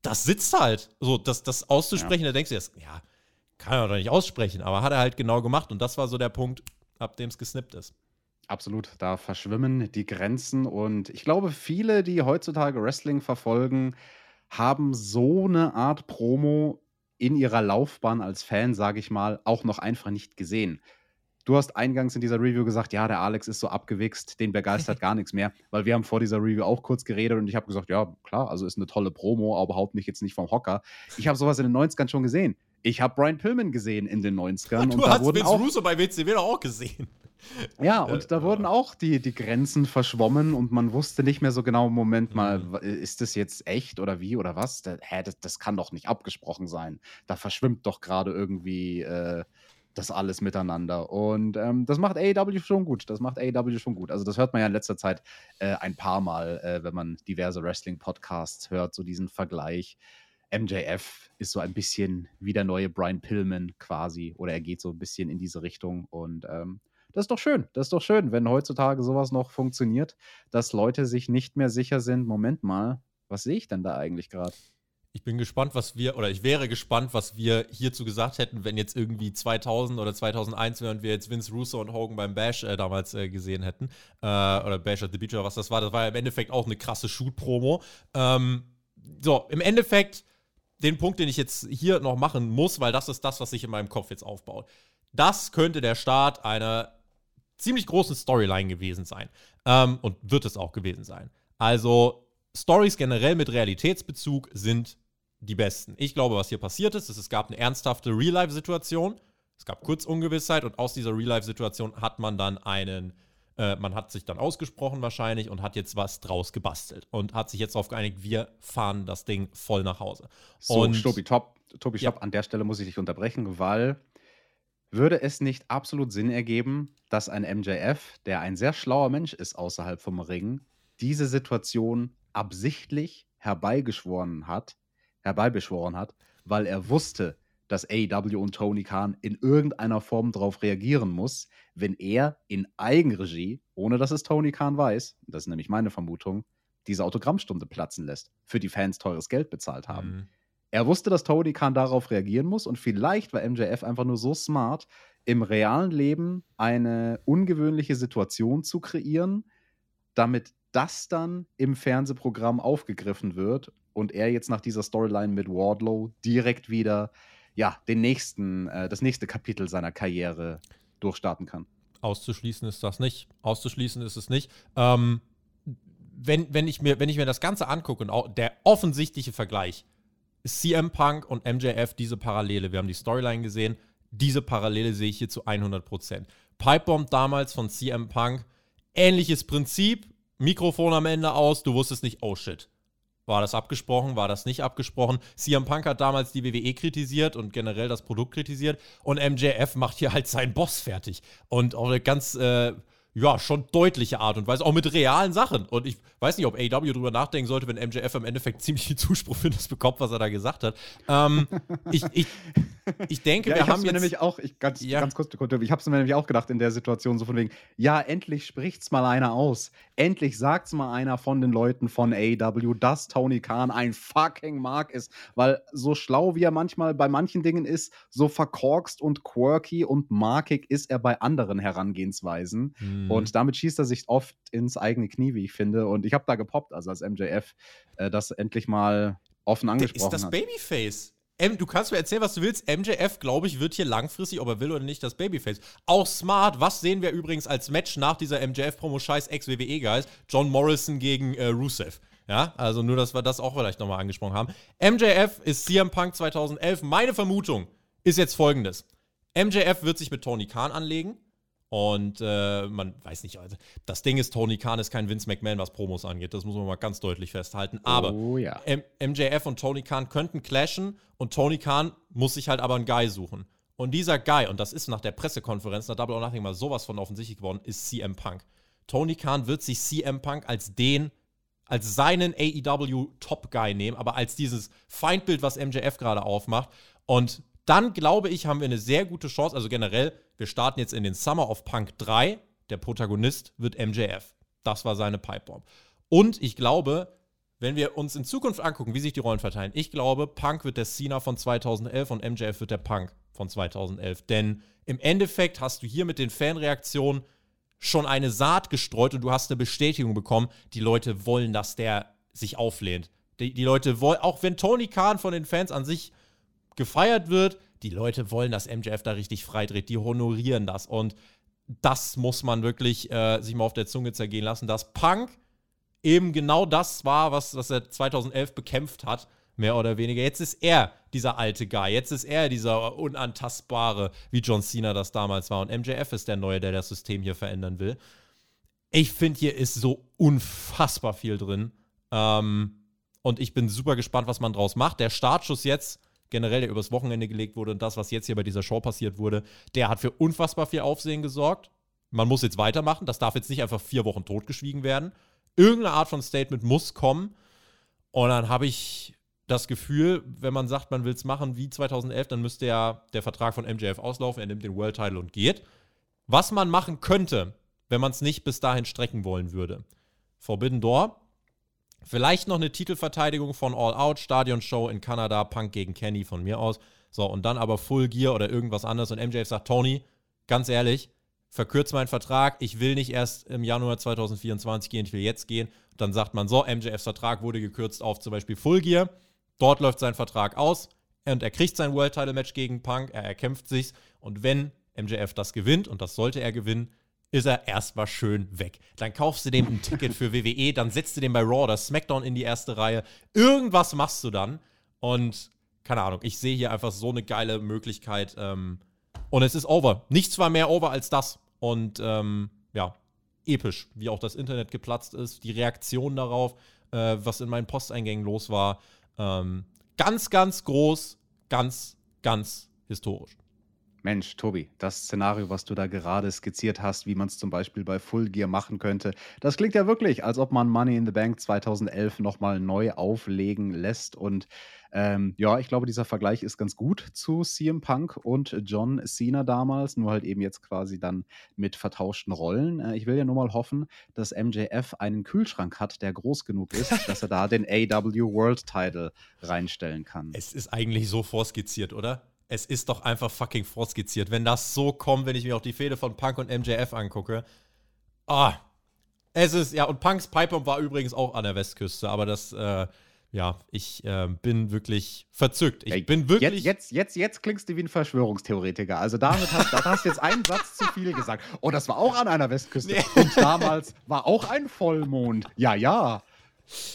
das sitzt halt. So, das, das auszusprechen, ja. da denkst du jetzt, ja, kann er doch nicht aussprechen, aber hat er halt genau gemacht und das war so der Punkt, ab dem es gesnippt ist. Absolut, da verschwimmen die Grenzen und ich glaube, viele, die heutzutage Wrestling verfolgen, haben so eine Art Promo in ihrer Laufbahn als Fan, sage ich mal, auch noch einfach nicht gesehen. Du hast eingangs in dieser Review gesagt, ja, der Alex ist so abgewichst, den begeistert gar nichts mehr, weil wir haben vor dieser Review auch kurz geredet und ich habe gesagt, ja, klar, also ist eine tolle Promo, aber überhaupt mich jetzt nicht vom Hocker. Ich habe sowas in den 90ern schon gesehen. Ich habe Brian Pillman gesehen in den 90ern. Du und hast Vince auch, Russo bei WCW auch gesehen. Ja, und da wurden auch die, die Grenzen verschwommen und man wusste nicht mehr so genau, Moment mal, mhm. ist das jetzt echt oder wie oder was? Da, hä, das, das kann doch nicht abgesprochen sein. Da verschwimmt doch gerade irgendwie äh, das alles miteinander. Und ähm, das macht AEW schon gut. Das macht AEW schon gut. Also das hört man ja in letzter Zeit äh, ein paar Mal, äh, wenn man diverse Wrestling-Podcasts hört, so diesen Vergleich. MJF ist so ein bisschen wie der neue Brian Pillman quasi, oder er geht so ein bisschen in diese Richtung und ähm, das ist doch schön. Das ist doch schön, wenn heutzutage sowas noch funktioniert, dass Leute sich nicht mehr sicher sind, Moment mal, was sehe ich denn da eigentlich gerade? Ich bin gespannt, was wir, oder ich wäre gespannt, was wir hierzu gesagt hätten, wenn jetzt irgendwie 2000 oder 2001 wären wir jetzt Vince Russo und Hogan beim Bash äh, damals äh, gesehen hätten. Äh, oder Bash at the Beach oder was das war. Das war ja im Endeffekt auch eine krasse Shoot-Promo. Ähm, so, im Endeffekt den Punkt, den ich jetzt hier noch machen muss, weil das ist das, was sich in meinem Kopf jetzt aufbaut. Das könnte der Start einer ziemlich großen Storyline gewesen sein. Ähm, und wird es auch gewesen sein. Also, Stories generell mit Realitätsbezug sind die Besten. Ich glaube, was hier passiert ist, ist, es gab eine ernsthafte Real-Life-Situation. Es gab kurz Ungewissheit und aus dieser Real-Life-Situation hat man dann einen, äh, man hat sich dann ausgesprochen wahrscheinlich und hat jetzt was draus gebastelt und hat sich jetzt darauf geeinigt, wir fahren das Ding voll nach Hause. So, und Tobi, top. Tobi, Ja. stopp. An der Stelle muss ich dich unterbrechen, weil würde es nicht absolut Sinn ergeben, dass ein MJF, der ein sehr schlauer Mensch ist außerhalb vom Ring, diese Situation absichtlich herbeigeschworen hat, herbeibeschworen hat, weil er wusste, dass AEW und Tony Khan in irgendeiner Form darauf reagieren muss, wenn er in Eigenregie, ohne dass es Tony Khan weiß, das ist nämlich meine Vermutung, diese Autogrammstunde platzen lässt, für die Fans teures Geld bezahlt haben. Mhm. Er wusste, dass Tony Khan darauf reagieren muss und vielleicht war MJF einfach nur so smart, im realen Leben eine ungewöhnliche Situation zu kreieren, damit das dann im Fernsehprogramm aufgegriffen wird und er jetzt nach dieser Storyline mit Wardlow direkt wieder ja, den nächsten, äh, das nächste Kapitel seiner Karriere durchstarten kann. Auszuschließen ist das nicht. Auszuschließen ist es nicht. Ähm, wenn, wenn, ich mir, wenn ich mir das Ganze angucke und der offensichtliche Vergleich, CM Punk und MJF, diese Parallele, wir haben die Storyline gesehen, diese Parallele sehe ich hier zu 100%. Pipebomb damals von CM Punk, ähnliches Prinzip, Mikrofon am Ende aus, du wusstest nicht, oh shit. War das abgesprochen? War das nicht abgesprochen? CM Punk hat damals die WWE kritisiert und generell das Produkt kritisiert. Und MJF macht hier halt seinen Boss fertig. Und auf eine ganz, äh, ja, schon deutliche Art und Weise. Auch mit realen Sachen. Und ich weiß nicht, ob AW drüber nachdenken sollte, wenn MJF im Endeffekt ziemlich viel Zuspruch für das bekommt, was er da gesagt hat. Ähm, ich, ich, ich denke, Ja, wir ich haben mir jetzt. nämlich auch, ich, ganz, Ja. ganz kurz, ich hab's mir nämlich auch gedacht in der Situation, so von wegen, ja, endlich spricht's mal einer aus. Endlich sagt's mal einer von den Leuten von AEW, dass Tony Khan ein fucking Mark ist. Weil so schlau wie er manchmal bei manchen Dingen ist, so verkorkst und quirky und markig ist er bei anderen Herangehensweisen. Hm. Und damit schießt er sich oft ins eigene Knie, wie ich finde. Und ich habe da gepoppt, also als MJF äh, das endlich mal offen Der angesprochen ist das hat. Babyface. Du kannst mir erzählen, was du willst. MJF, glaube ich, wird hier langfristig, ob er will oder nicht, das Babyface. Auch smart. Was sehen wir übrigens als Match nach dieser MJF-Promo scheiß Ex-WWE-Guys? John Morrison gegen äh, Rusev. Ja, also nur, dass wir das auch vielleicht nochmal angesprochen haben. MJF ist CM Punk 2011. Meine Vermutung ist jetzt folgendes. MJF wird sich mit Tony Khan anlegen. Und äh, man weiß nicht, also das Ding ist, Tony Khan ist kein Vince McMahon, was Promos angeht. Das muss man mal ganz deutlich festhalten. Aber Oh ja. MJF und Tony Khan könnten clashen und Tony Khan muss sich halt aber einen Guy suchen. Und dieser Guy, und das ist nach der Pressekonferenz, nach Double or Nothing mal sowas von offensichtlich geworden, ist CM Punk. Tony Khan wird sich CM Punk als den, als seinen AEW Top Guy nehmen, aber als dieses Feindbild, was MJF gerade aufmacht. Und dann glaube ich, haben wir eine sehr gute Chance. Also generell, wir starten jetzt in den Summer of Punk 3. Der Protagonist wird MJF. Das war seine Pipebomb. Und ich glaube, wenn wir uns in Zukunft angucken, wie sich die Rollen verteilen, ich glaube, Punk wird der Cena von 2011 und MJF wird der Punk von 2011. Denn im Endeffekt hast du hier mit den Fanreaktionen schon eine Saat gestreut und du hast eine Bestätigung bekommen, die Leute wollen, dass der sich auflehnt. Die, die Leute wollen, auch wenn Tony Khan von den Fans an sich gefeiert wird, die Leute wollen, dass MJF da richtig freidreht, die honorieren das und das muss man wirklich äh, sich mal auf der Zunge zergehen lassen, dass Punk eben genau das war, was, was er 2011 bekämpft hat, mehr oder weniger. Jetzt ist er dieser alte Guy, jetzt ist er dieser unantastbare, wie John Cena das damals war und MJF ist der Neue, der das System hier verändern will. Ich finde, hier ist so unfassbar viel drin. Ähm, und ich bin super gespannt, was man draus macht. Der Startschuss jetzt, generell, der übers Wochenende gelegt wurde und das, was jetzt hier bei dieser Show passiert wurde, der hat für unfassbar viel Aufsehen gesorgt. Man muss jetzt weitermachen. Das darf jetzt nicht einfach vier Wochen totgeschwiegen werden. Irgendeine Art von Statement muss kommen. Und dann habe ich das Gefühl, wenn man sagt, man will es machen wie 2011, dann müsste ja der Vertrag von MJF auslaufen. Er nimmt den World Title und geht. Was man machen könnte, wenn man es nicht bis dahin strecken wollen würde. Forbidden Door. Vielleicht noch eine Titelverteidigung von All Out, Stadion-Show in Kanada, Punk gegen Kenny von mir aus. So, und dann aber Full Gear oder irgendwas anderes. Und MJF sagt, Tony, ganz ehrlich, verkürzt meinen Vertrag. Ich will nicht erst im Januar 2024 gehen, ich will jetzt gehen. Dann sagt man so, MJFs Vertrag wurde gekürzt auf zum Beispiel Full Gear. Dort läuft sein Vertrag aus und er kriegt sein World Title Match gegen Punk. Er erkämpft sich's. Und wenn MJF das gewinnt, und das sollte er gewinnen, ist er erstmal schön weg. Dann kaufst du dem ein Ticket für WWE, dann setzt du den bei Raw oder SmackDown in die erste Reihe. Irgendwas machst du dann. Und keine Ahnung, ich sehe hier einfach so eine geile Möglichkeit. Ähm, und es ist over. Nichts war mehr over als das. Und ähm, ja, episch, wie auch das Internet geplatzt ist, die Reaktion darauf, äh, was in meinen Posteingängen los war. Ähm, ganz, ganz groß, ganz, ganz historisch. Mensch, Tobi, das Szenario, was du da gerade skizziert hast, wie man es zum Beispiel bei Full Gear machen könnte, das klingt ja wirklich, als ob man Money in the Bank 2011 nochmal neu auflegen lässt. Und ähm, ja, ich glaube, dieser Vergleich ist ganz gut zu CM Punk und John Cena damals, nur halt eben jetzt quasi dann mit vertauschten Rollen. Äh, ich will ja nur mal hoffen, dass MJF einen Kühlschrank hat, der groß genug ist, dass er da den AW World Title reinstellen kann. Es ist eigentlich so vorskizziert, oder? Es ist doch einfach fucking vorskizziert. Wenn das so kommt, wenn ich mir auch die Fehde von Punk und MJF angucke. Ah. Es ist, ja, und Punks Pipe war übrigens auch an der Westküste, aber das, äh, ja, ich äh, bin wirklich verzückt. Ich bin wirklich. Jetzt, jetzt, jetzt, jetzt klingst du wie ein Verschwörungstheoretiker. Also damit hast, da hast du jetzt einen Satz zu viel gesagt. Oh, das war auch an einer Westküste. Nee. Und damals war auch ein Vollmond. Ja, ja.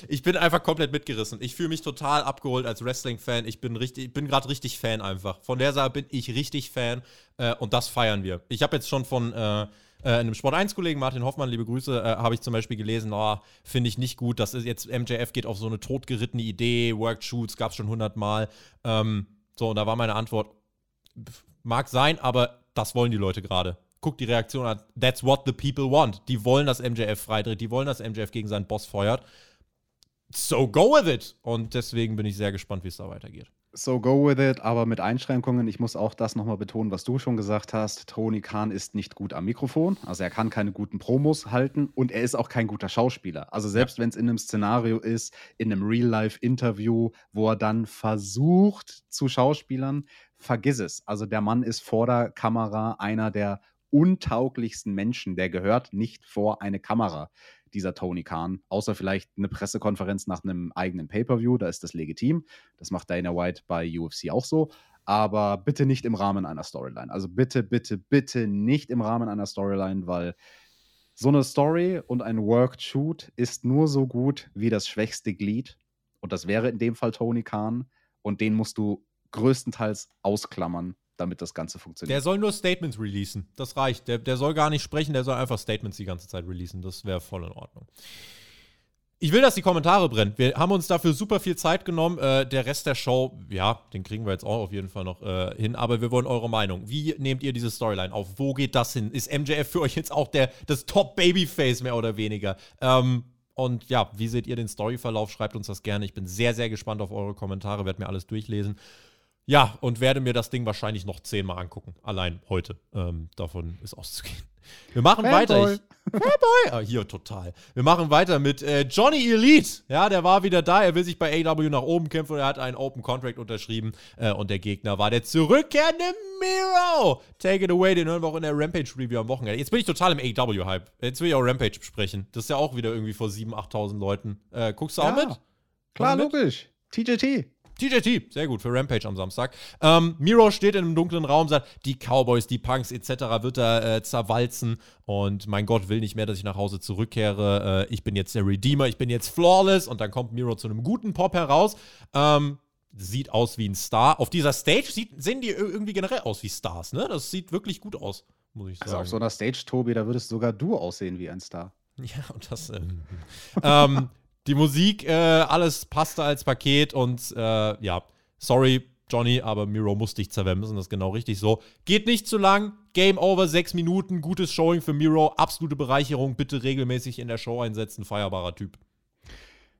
Ich bin einfach komplett mitgerissen. Ich fühle mich total abgeholt als Wrestling-Fan. Ich bin bin gerade richtig Fan einfach. Von der Sache bin ich richtig Fan äh, und das feiern wir. Ich habe jetzt schon von äh, äh, einem Sport 1-Kollegen, Martin Hoffmann, liebe Grüße, äh, habe ich zum Beispiel gelesen, oh, finde ich nicht gut. Das ist jetzt, MJF geht auf so eine totgerittene Idee, Worked Shoots gab es schon hundertmal. Ähm, so, und da war meine Antwort, mag sein, aber das wollen die Leute gerade guck die Reaktion an. That's what the people want. Die wollen, dass MJF freidreht, die wollen, dass MJF gegen seinen Boss feuert so go with it. Und deswegen bin ich sehr gespannt, wie es da weitergeht. So go with it, aber mit Einschränkungen. Ich muss auch das nochmal betonen, was du schon gesagt hast. Tony Khan ist nicht gut am Mikrofon. Also er kann keine guten Promos halten und er ist auch kein guter Schauspieler. Also selbst ja. wenn es in einem Szenario ist, in einem Real-Life-Interview, wo er dann versucht zu Schauspielern, vergiss es. Also der Mann ist vor der Kamera einer der untauglichsten Menschen. Der gehört nicht vor eine Kamera dieser Tony Khan, außer vielleicht eine Pressekonferenz nach einem eigenen Pay-per-View, da ist das legitim. Das macht Dana White bei UFC auch so. Aber bitte nicht im Rahmen einer Storyline. Also bitte, bitte, bitte nicht im Rahmen einer Storyline, weil so eine Story und ein Worked Shoot ist nur so gut wie das schwächste Glied. Und das wäre in dem Fall Tony Khan. Und den musst du größtenteils ausklammern, damit das Ganze funktioniert. Der soll nur Statements releasen. Das reicht. Der, der soll gar nicht sprechen, der soll einfach Statements die ganze Zeit releasen. Das wäre voll in Ordnung. Ich will, dass die Kommentare brennen. Wir haben uns dafür super viel Zeit genommen. Äh, der Rest der Show, ja, den kriegen wir jetzt auch auf jeden Fall noch äh, hin. Aber wir wollen eure Meinung. Wie nehmt ihr diese Storyline auf? Wo geht das hin? Ist MJF für euch jetzt auch der, das Top-Babyface mehr oder weniger? Ähm, und ja, wie seht ihr den Storyverlauf? Schreibt uns das gerne. Ich bin sehr, sehr gespannt auf eure Kommentare. Werde mir alles durchlesen. Ja, und werde mir das Ding wahrscheinlich noch zehnmal angucken. Allein heute. Ähm, davon ist auszugehen. Wir machen Fanboy. weiter. Ich, Fanboy! Ah, hier total. Wir machen weiter mit äh, Johnny Elite. Ja, der war wieder da. Er will sich bei AW nach oben kämpfen und er hat einen Open Contract unterschrieben. Äh, und der Gegner war der zurückkehrende Miro. Take it away, den hören wir auch in der Rampage Review am Wochenende. Jetzt bin ich total im AW-Hype. Jetzt will ich auch Rampage besprechen. Das ist ja auch wieder irgendwie vor 7.000, 8.000 Leuten. Äh, guckst du auch mit? Klar, mit? logisch. TJT. TJT, sehr gut für Rampage am Samstag. Ähm, Miro steht in einem dunklen Raum, sagt, die Cowboys, die Punks etc. wird er äh, zerwalzen und mein Gott will nicht mehr, dass ich nach Hause zurückkehre. Äh, ich bin jetzt der Redeemer, ich bin jetzt flawless und dann kommt Miro zu einem guten Pop heraus. Ähm, sieht aus wie ein Star. Auf dieser Stage sieht, sehen die irgendwie generell aus wie Stars, ne? Das sieht wirklich gut aus, muss ich sagen. Also auf so einer Stage, Tobi, da würdest sogar du aussehen wie ein Star. Ja, und das. Ähm, ähm, die Musik, äh, alles passte als Paket und äh, ja, sorry, Johnny, aber Miro muss dich zerwemsen, das ist genau richtig so. Geht nicht zu lang, Game over, sechs Minuten, gutes Showing für Miro, absolute Bereicherung, bitte regelmäßig in der Show einsetzen, feierbarer Typ.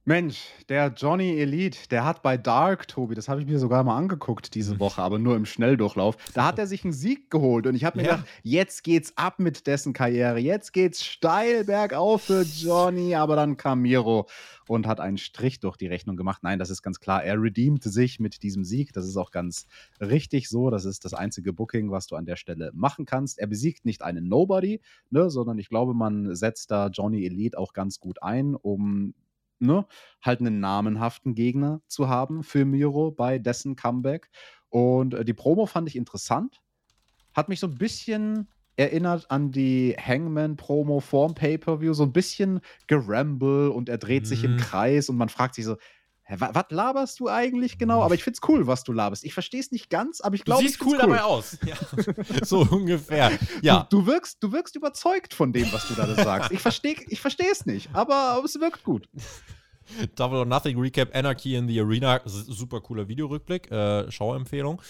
Mensch, der Johnny Elite, der hat bei Dark, Tobi, das habe ich mir sogar mal angeguckt diese mhm. Woche, aber nur im Schnelldurchlauf. Da hat er sich einen Sieg geholt und ich habe mir ja. gedacht, jetzt geht's ab mit dessen Karriere. Jetzt geht's steil bergauf für Johnny, aber dann kam Miro und hat einen Strich durch die Rechnung gemacht. Nein, das ist ganz klar. Er redeemt sich mit diesem Sieg. Das ist auch ganz richtig so. Das ist das einzige Booking, was du an der Stelle machen kannst. Er besiegt nicht einen Nobody, ne, sondern ich glaube, man setzt da Johnny Elite auch ganz gut ein, um ne, halt einen namenhaften Gegner zu haben für Miro bei dessen Comeback. Und äh, die Promo fand ich interessant. Hat mich so ein bisschen erinnert an die Hangman-Promo vorm Pay-Per-View. So ein bisschen Geramble und er dreht mhm. sich im mhm. Kreis und man fragt sich so, was laberst du eigentlich genau? Aber ich find's cool, was du laberst. Ich verstehe es nicht ganz, aber ich glaube, Du siehst cool, cool, dabei aus. Ja. so ungefähr. Ja. Du, du, wirkst, du wirkst überzeugt von dem, was du da sagst. Ich verstehe ich es nicht, aber es wirkt gut. Double or Nothing Recap Anarchy in the Arena. Super cooler Videorückblick. Äh, Schauempfehlung.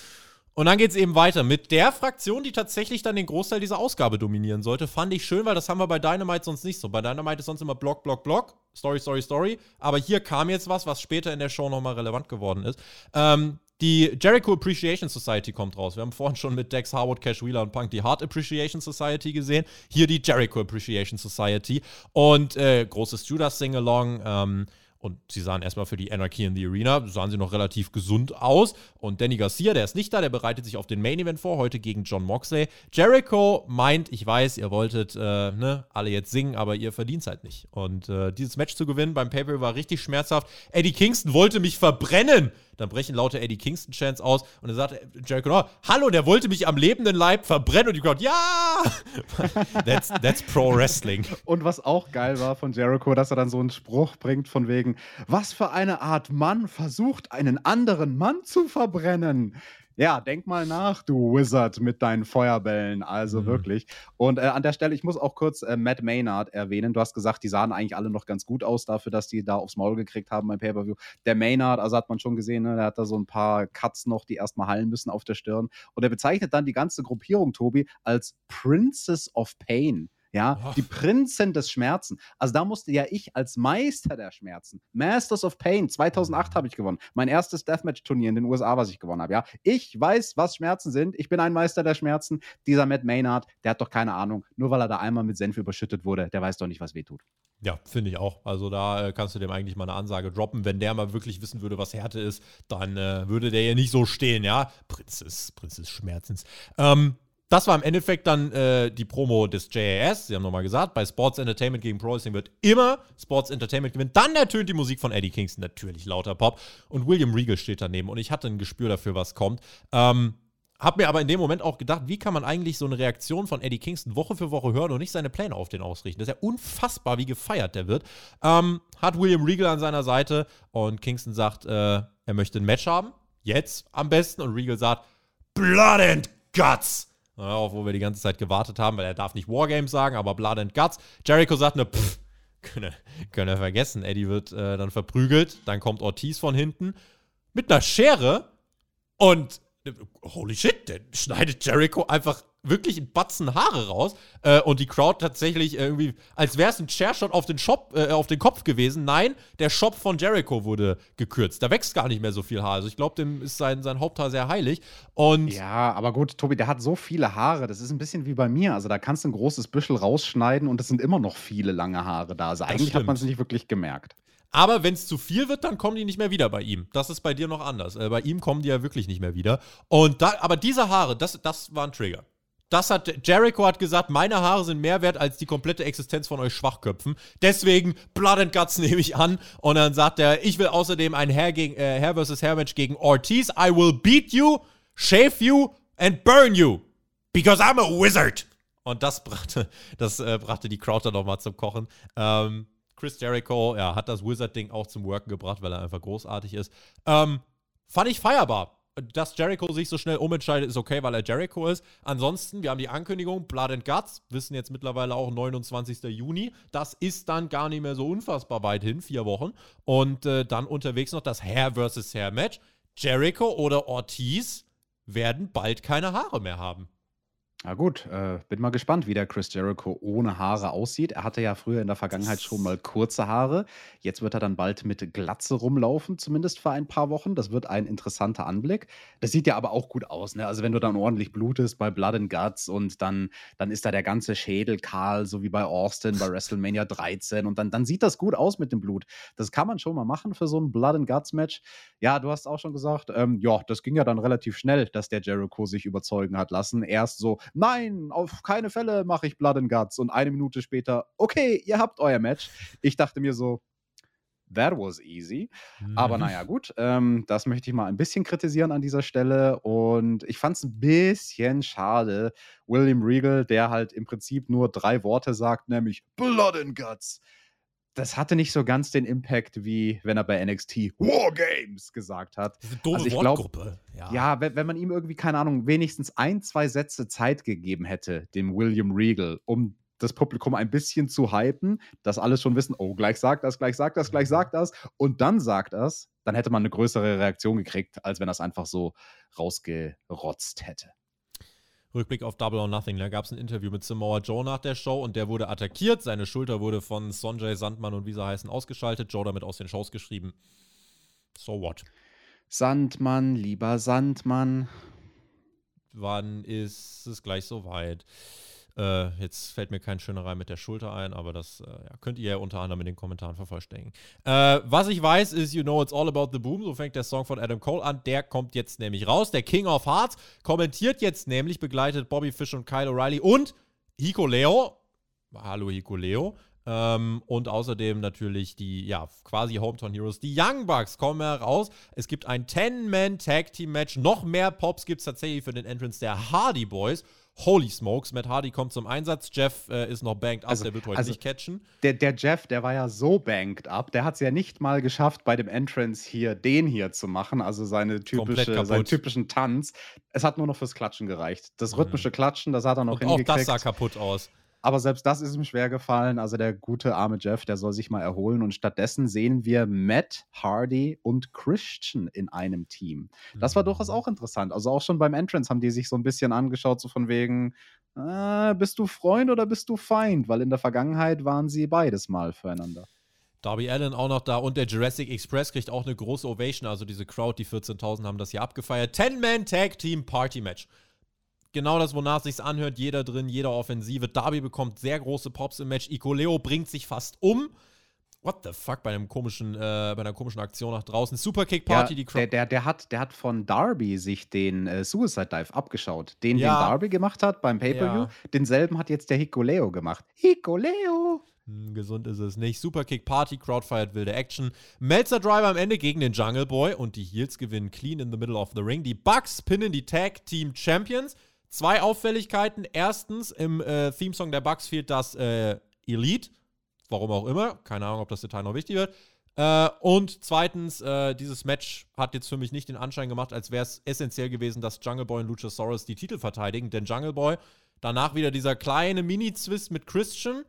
Und dann geht es eben weiter mit der Fraktion, die tatsächlich dann den Großteil dieser Ausgabe dominieren sollte. Fand ich schön, weil das haben wir bei Dynamite sonst nicht so. Bei Dynamite ist sonst immer Block, Block, Block, Story, Story, Story. Aber hier kam jetzt was, was später in der Show nochmal relevant geworden ist. Ähm, die Jericho Appreciation Society kommt raus. Wir haben vorhin schon mit Dex Harwood, Cash Wheeler und Punk die Heart Appreciation Society gesehen. Hier die Jericho Appreciation Society. Und äh, großes Judas Sing-Along. Ähm, und sie sahen erstmal für die Anarchy in the Arena, sahen sie noch relativ gesund aus. Und Danny Garcia, der ist nicht da, der bereitet sich auf den Main Event vor, heute gegen John Moxley. Jericho meint, ich weiß, ihr wolltet äh, ne, alle jetzt singen, aber ihr verdient es halt nicht. Und äh, dieses Match zu gewinnen beim Paper war richtig schmerzhaft. Eddie Kingston wollte mich verbrennen. Dann brechen laute Eddie Kingston-Chants aus und dann sagt Jericho, oh, hallo, der wollte mich am lebenden Leib verbrennen und die Crowd, ja! that's, that's Pro Wrestling. Und was auch geil war von Jericho, dass er dann so einen Spruch bringt von wegen, was für eine Art Mann versucht, einen anderen Mann zu verbrennen. Ja, denk mal nach, du Wizard mit deinen Feuerbällen. Also mhm. wirklich. Und äh, an der Stelle, ich muss auch kurz äh, Matt Maynard erwähnen. Du hast gesagt, die sahen eigentlich alle noch ganz gut aus dafür, dass die da aufs Maul gekriegt haben beim Pay-Per-View. Der Maynard, also hat man schon gesehen, ne, der hat da so ein paar Cuts noch, die erstmal heilen müssen auf der Stirn. Und er bezeichnet dann die ganze Gruppierung, Tobi, als Princess of Pain ja, oh. die Prinzen des Schmerzen. Also da musste ja ich als Meister der Schmerzen, Masters of Pain, 2008 mhm. habe ich gewonnen, mein erstes Deathmatch-Turnier in den USA, was ich gewonnen habe, ja. Ich weiß, was Schmerzen sind, ich bin ein Meister der Schmerzen. Dieser Matt Maynard, der hat doch keine Ahnung, nur weil er da einmal mit Senf überschüttet wurde, der weiß doch nicht, was weh tut. Ja, finde ich auch. Also da äh, kannst du dem eigentlich mal eine Ansage droppen. Wenn der mal wirklich wissen würde, was Härte ist, dann äh, würde der ja nicht so stehen, ja. Prinzess, Prinzess Schmerzens. Ähm, das war im Endeffekt dann äh, die Promo des JAS. Sie haben nochmal gesagt, bei Sports Entertainment gegen Pro Wrestling wird immer Sports Entertainment gewinnen. Dann ertönt die Musik von Eddie Kingston, natürlich lauter Pop. Und William Regal steht daneben. Und ich hatte ein Gespür dafür, was kommt. Ähm, hab mir aber in dem Moment auch gedacht, wie kann man eigentlich so eine Reaktion von Eddie Kingston Woche für Woche hören und nicht seine Pläne auf den ausrichten? Das ist ja unfassbar, wie gefeiert der wird. Ähm, hat William Regal an seiner Seite und Kingston sagt, äh, er möchte ein Match haben. Jetzt am besten. Und Regal sagt, Blood and Guts. Ja, wo wir die ganze Zeit gewartet haben, weil er darf nicht Wargames sagen, aber Blood and Guts. Jericho sagt ne, pff, können, können wir vergessen. Eddie wird äh, dann verprügelt, dann kommt Ortiz von hinten mit einer Schere und holy shit, der schneidet Jericho einfach wirklich ein Batzen Haare raus äh, und die Crowd tatsächlich irgendwie, als wäre es ein Chairshot auf den, Shop, äh, auf den Kopf gewesen. Nein, der Shop von Jericho wurde gekürzt. Da wächst gar nicht mehr so viel Haar. Also ich glaube, dem ist sein, sein Haupthaar sehr heilig. Und ja, aber gut, Tobi, der hat so viele Haare. Das ist ein bisschen wie bei mir. Also da kannst du ein großes Büschel rausschneiden und es sind immer noch viele lange Haare da. Also eigentlich hat man es nicht wirklich gemerkt. Aber wenn es zu viel wird, dann kommen die nicht mehr wieder bei ihm. Das ist bei dir noch anders. Äh, bei ihm kommen die ja wirklich nicht mehr wieder. Und da, aber diese Haare, das, das war ein Trigger. Das hat Jericho hat gesagt, meine Haare sind mehr wert als die komplette Existenz von euch Schwachköpfen. Deswegen Blood and Guts nehme ich an. Und dann sagt er, ich will außerdem ein Hair, gegen, äh, Hair vs. Hair Match gegen Ortiz. I will beat you, shave you and burn you. Because I'm a wizard. Und das brachte, das, äh, brachte die Crowd dann nochmal zum Kochen. Ähm, Chris Jericho ja, hat das Wizard-Ding auch zum Worken gebracht, weil er einfach großartig ist. Ähm, fand ich feierbar dass Jericho sich so schnell umentscheidet, ist okay, weil er Jericho ist. Ansonsten, wir haben die Ankündigung, Blood and Guts, wissen jetzt mittlerweile auch 29. Juni. Das ist dann gar nicht mehr so unfassbar weit hin, vier Wochen. Und äh, dann unterwegs noch das Hair versus Hair Match. Jericho oder Ortiz werden bald keine Haare mehr haben. Na gut, äh, bin mal gespannt, wie der Chris Jericho ohne Haare aussieht. Er hatte ja früher in der Vergangenheit schon mal kurze Haare. Jetzt wird er dann bald mit Glatze rumlaufen, zumindest für ein paar Wochen. Das wird ein interessanter Anblick. Das sieht ja aber auch gut aus, ne? Also wenn du dann ordentlich blutest bei Blood and Guts und dann, dann ist da der ganze Schädel kahl, so wie bei Austin bei WrestleMania 13 und dann, dann sieht das gut aus mit dem Blut. Das kann man schon mal machen für so ein Blood and Guts Match. Ja, du hast auch schon gesagt, ähm, ja, das ging ja dann relativ schnell, dass der Jericho sich überzeugen hat lassen. Erst so, nein, auf keine Fälle mache ich Blood and Guts. Und eine Minute später, okay, ihr habt euer Match. Ich dachte mir so, that was easy. Mhm. Aber naja, gut, ähm, das möchte ich mal ein bisschen kritisieren an dieser Stelle. Und ich fand es ein bisschen schade. William Regal, der halt im Prinzip nur drei Worte sagt, nämlich Blood and Guts das hatte nicht so ganz den Impact, wie wenn er bei NXT Wargames gesagt hat. Diese doofe Also ich Wortgruppe. Ja, wenn, wenn man ihm irgendwie, keine Ahnung, wenigstens ein, zwei Sätze Zeit gegeben hätte, dem William Regal, um das Publikum ein bisschen zu hypen, dass alle schon wissen, oh, gleich sagt das, gleich sagt das, gleich sagt das und dann sagt das, dann hätte man eine größere Reaktion gekriegt, als wenn es einfach so rausgerotzt hätte. Rückblick auf Double or Nothing. Da gab es ein Interview mit Samoa Joe nach der Show und der wurde attackiert. Seine Schulter wurde von Sonjay Sandmann und wie sie heißen ausgeschaltet. Joe damit aus den Shows geschrieben. So what? Sandmann, lieber Sandmann. Wann ist es gleich soweit? Äh, jetzt fällt mir kein Schönerei mit der Schulter ein, aber das äh, ja, könnt ihr ja unter anderem in den Kommentaren vervollständigen. Äh, was ich weiß, ist You Know It's All About the Boom. So fängt der Song von Adam Cole an. Der kommt jetzt nämlich raus. Der King of Hearts kommentiert jetzt nämlich, begleitet Bobby Fish und Kyle O'Reilly und Hiko Leo. Hallo Hiko Leo. Ähm, und außerdem natürlich die, ja, quasi Hometown Heroes. Die Young Bucks kommen heraus. Es gibt ein 10-Man-Tag-Team-Match. Noch mehr Pops gibt es tatsächlich für den Entrance der Hardy Boys. Holy Smokes, Matt Hardy kommt zum Einsatz. Jeff äh, ist noch banked up, Also- der wird heute also- nicht catchen. Der, der Jeff, der war ja so banked up, der hat es ja nicht mal geschafft, bei dem Entrance hier den hier zu machen, also seine typische, seinen typischen Tanz. Es hat nur noch fürs Klatschen gereicht. Das rhythmische Klatschen, das hat er noch Und auch hingekriegt. das sah kaputt aus. Aber selbst das ist ihm schwer gefallen. Also der gute arme Jeff, der soll sich mal erholen. Und stattdessen sehen wir Matt, Hardy und Christian in einem Team. Das war Mhm. durchaus auch interessant. Also auch schon beim Entrance haben die sich so ein bisschen angeschaut, so von wegen, äh, bist du Freund oder bist du Feind? Weil in der Vergangenheit waren sie beides mal füreinander. Darby Allen auch noch da und der Jurassic Express kriegt auch eine große Ovation. Also diese Crowd, die 14.000 haben das hier abgefeiert. 10-Man-Tag-Team-Party-Match. Genau das, wonach sich's anhört. Jeder drin, jeder Offensive. Darby bekommt sehr große Pops im Match. Icoleo bringt sich fast um. What the fuck bei einem komischen, äh, bei einer komischen Aktion nach draußen. Superkick Party, Ja, die der, Crowd. der, der, hat, der hat von Darby sich den äh, Suicide Dive abgeschaut. Den, Ja. den Darby gemacht hat beim Pay-Per-View. Ja. Denselben hat jetzt der Hikoleo gemacht. Hikoleo! Hm, gesund ist es nicht. Superkick Party, Crowd feiert wilde Action. Melzer Driver am Ende gegen den Jungle Boy und die Heels gewinnen clean in the middle of the ring. Die Bucks pinnen die Tag Team Champions. Zwei Auffälligkeiten. Erstens, im äh, Theme-Song der Bucks fehlt das äh, Elite. Warum auch immer. Keine Ahnung, ob das Detail noch wichtig wird. Äh, und zweitens, äh, dieses Match hat jetzt für mich nicht den Anschein gemacht, als wäre es essentiell gewesen, dass Jungle Boy und Luchasaurus die Titel verteidigen. Denn Jungle Boy, danach wieder dieser kleine Mini-Zwist mit Christian.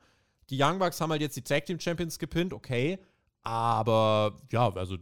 Die Young Bucks haben halt jetzt die Tag Team Champions gepinnt, okay. Aber ja, also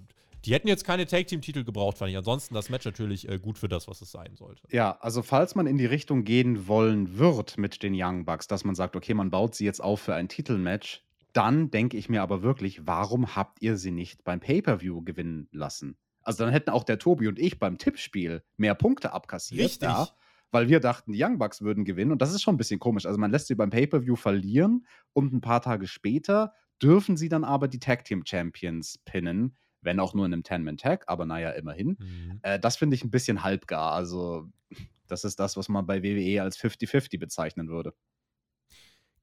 die hätten jetzt keine Tag Team Titel gebraucht, fand ich. Ansonsten das Match natürlich äh, gut für das, was es sein sollte. Ja, also falls man in die Richtung gehen wollen wird mit den Young Bucks, dass man sagt, okay, man baut sie jetzt auf für ein Titelmatch, dann denke ich mir aber wirklich, warum habt ihr sie nicht beim Pay-Per-View gewinnen lassen? Also dann hätten auch der Tobi und ich beim Tippspiel mehr Punkte abkassiert. Richtig. Ja, weil wir dachten, die Young Bucks würden gewinnen. Und das ist schon ein bisschen komisch. Also man lässt sie beim Pay-Per-View verlieren und ein paar Tage später dürfen sie dann aber die Tag Team Champions pinnen. Wenn auch nur in einem 10-Man-Tag, aber naja, immerhin. Mhm. Äh, das finde ich ein bisschen halbgar. Also, das ist das, was man bei WWE als 50-50 bezeichnen würde.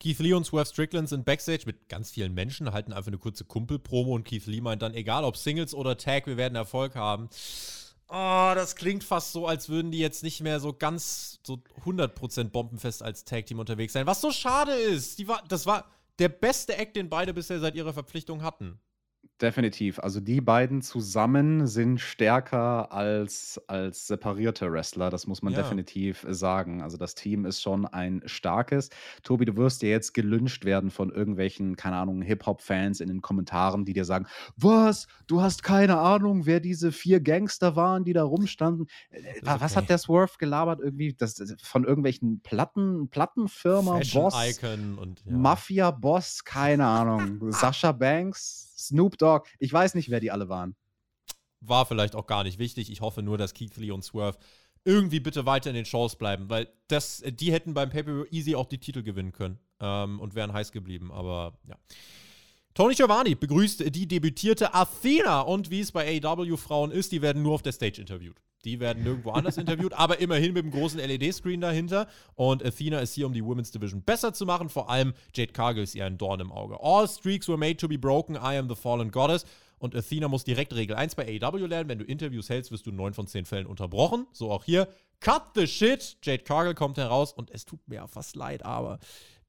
Keith Lee und Swerve Strickland sind Backstage mit ganz vielen Menschen, halten einfach eine kurze Kumpel-Promo und Keith Lee meint dann, egal ob Singles oder Tag, wir werden Erfolg haben. Oh, das klingt fast so, als würden die jetzt nicht mehr so ganz so 100% bombenfest als Tag-Team unterwegs sein. Was so schade ist. Die war, das war der beste Act, den beide bisher seit ihrer Verpflichtung hatten. Definitiv. Also die beiden zusammen sind stärker als, als separierte Wrestler. Das muss man Ja. definitiv sagen. Also das Team ist schon ein starkes. Tobi, du wirst ja jetzt gelünscht werden von irgendwelchen, keine Ahnung, Hip-Hop-Fans in den Kommentaren, die dir sagen, was? Du hast keine Ahnung, wer diese vier Gangster waren, die da rumstanden. Äh, Was okay. hat der Swerve gelabert? Irgendwie das, von irgendwelchen Platten, Plattenfirma, Fashion Boss. Mafia-Boss, keine Ahnung. Sascha Banks, Snoop Dogg, ich weiß nicht, wer die alle waren. war vielleicht auch gar nicht wichtig. Ich hoffe nur, dass Keith Lee und Swerve irgendwie bitte weiter in den Shows bleiben, weil das, die hätten beim Pay-Per-View easy auch die Titel gewinnen können ähm, und wären heiß geblieben. Aber ja. Tony Giovanni begrüßt die debütierte Athena und wie es bei AW-Frauen ist, die werden nur auf der Stage interviewt. Die werden nirgendwo anders interviewt, aber immerhin mit dem großen LED-Screen dahinter. Und Athena ist hier, um die Women's Division besser zu machen. Vor allem Jade Cargill ist ihr ein Dorn im Auge. All streaks were made to be broken. I am the fallen goddess. Und Athena muss direkt Regel 1 bei AEW lernen. Wenn du Interviews hältst, wirst du in 9 von 10 Fällen unterbrochen. So auch hier. Cut the shit. Jade Cargill kommt heraus und es tut mir ja fast leid, aber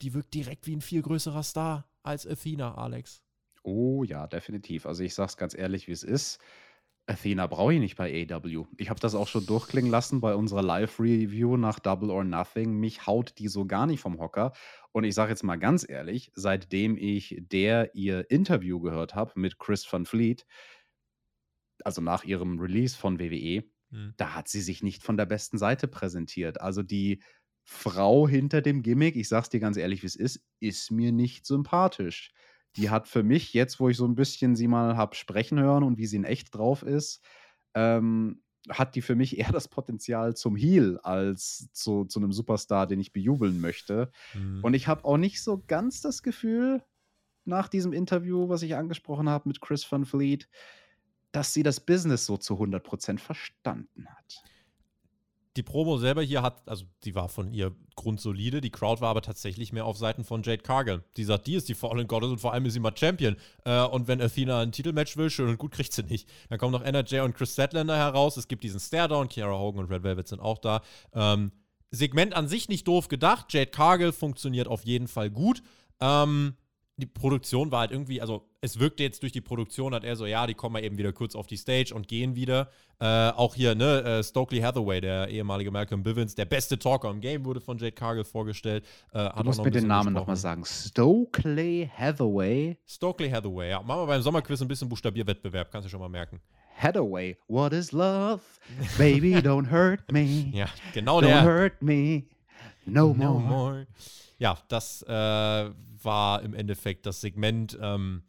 die wirkt direkt wie ein viel größerer Star als Athena, Alex. Oh ja, definitiv. Also ich sag's ganz ehrlich, wie es ist. Athena brauche ich nicht bei AW. Ich habe das auch schon durchklingen lassen bei unserer Live-Review nach Double or Nothing. Mich haut die so gar nicht vom Hocker. Und ich sage jetzt mal ganz ehrlich, seitdem ich der ihr Interview gehört habe mit Chris Van Fleet, also nach ihrem Release von WWE, Hm. da hat sie sich nicht von der besten Seite präsentiert. Also die Frau hinter dem Gimmick, ich sag's dir ganz ehrlich, wie es ist, ist mir nicht sympathisch. Die hat für mich jetzt, wo ich so ein bisschen sie mal hab sprechen hören und wie sie in echt drauf ist, ähm, hat die für mich eher das Potenzial zum Heel als zu, zu einem Superstar, den ich bejubeln möchte. Hm. Und ich habe auch nicht so ganz das Gefühl, nach diesem Interview, was ich angesprochen habe mit Chris Van Fleet, dass sie das Business so zu 100% verstanden hat. Die Promo selber hier hat, also die war von ihr grundsolide, die Crowd war aber tatsächlich mehr auf Seiten von Jade Cargill. Die sagt, die ist die Fallen Goddess und vor allem ist sie mal Champion. Äh, und wenn Athena ein Titelmatch will, schön und gut, kriegt sie nicht. Dann kommen noch NRJ und Chris Statlander heraus. Es gibt diesen Staredown, Kiara Hogan und Red Velvet sind auch da. Ähm, Segment an sich nicht doof gedacht. Jade Cargill funktioniert auf jeden Fall gut. Ähm, die Produktion war halt irgendwie, also es wirkte jetzt durch die Produktion, hat er so, ja, die kommen mal eben wieder kurz auf die Stage und gehen wieder. Äh, auch hier, ne, äh, Stokely Hathaway, der ehemalige Malcolm Bivens, der beste Talker im Game, wurde von Jade Cargill vorgestellt. Äh, Du musst mir den Namen nochmal sagen. Stokely Hathaway. Stokely Hathaway, ja. Machen wir beim Sommerquiz ein bisschen Buchstabierwettbewerb, kannst du schon mal merken. Hathaway. What is love? Baby, don't hurt me. Ja, genau Don't der. hurt me. No, No more. more. Ja, das äh, war im Endeffekt das Segment. Ähm,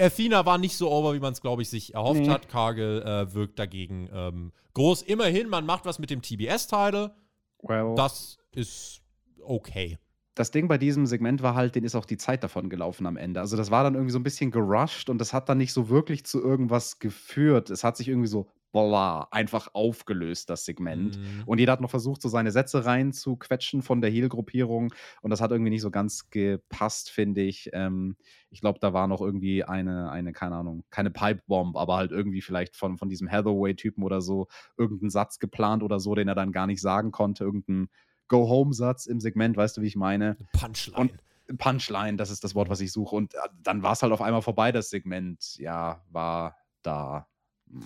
Athena war nicht so over, wie man es, glaube ich, sich erhofft Nee. hat. Cargill äh, wirkt dagegen ähm, groß. Immerhin, man macht was mit dem TBS-Title. Well, Das ist okay. das Ding bei diesem Segment war halt, den ist auch die Zeit davon gelaufen am Ende. Also das war dann irgendwie so ein bisschen gerusht und das hat dann nicht so wirklich zu irgendwas geführt. Es hat sich irgendwie so bla, einfach aufgelöst, das Segment. Mhm. Und jeder hat noch versucht, so seine Sätze reinzuquetschen von der Heel-Gruppierung. Und das hat irgendwie nicht so ganz gepasst, finde ich. Ähm, ich glaube, da war noch irgendwie eine, eine, keine Ahnung, keine Pipe-Bomb, aber halt irgendwie vielleicht von, von diesem Hathaway-Typen oder so irgendein Satz geplant oder so, den er dann gar nicht sagen konnte. Irgendein Go-Home-Satz im Segment, weißt du, wie ich meine? Punchline. Und Punchline, das ist das Wort, was ich suche. Und äh, dann war es halt auf einmal vorbei, das Segment. Ja, war da. Hm.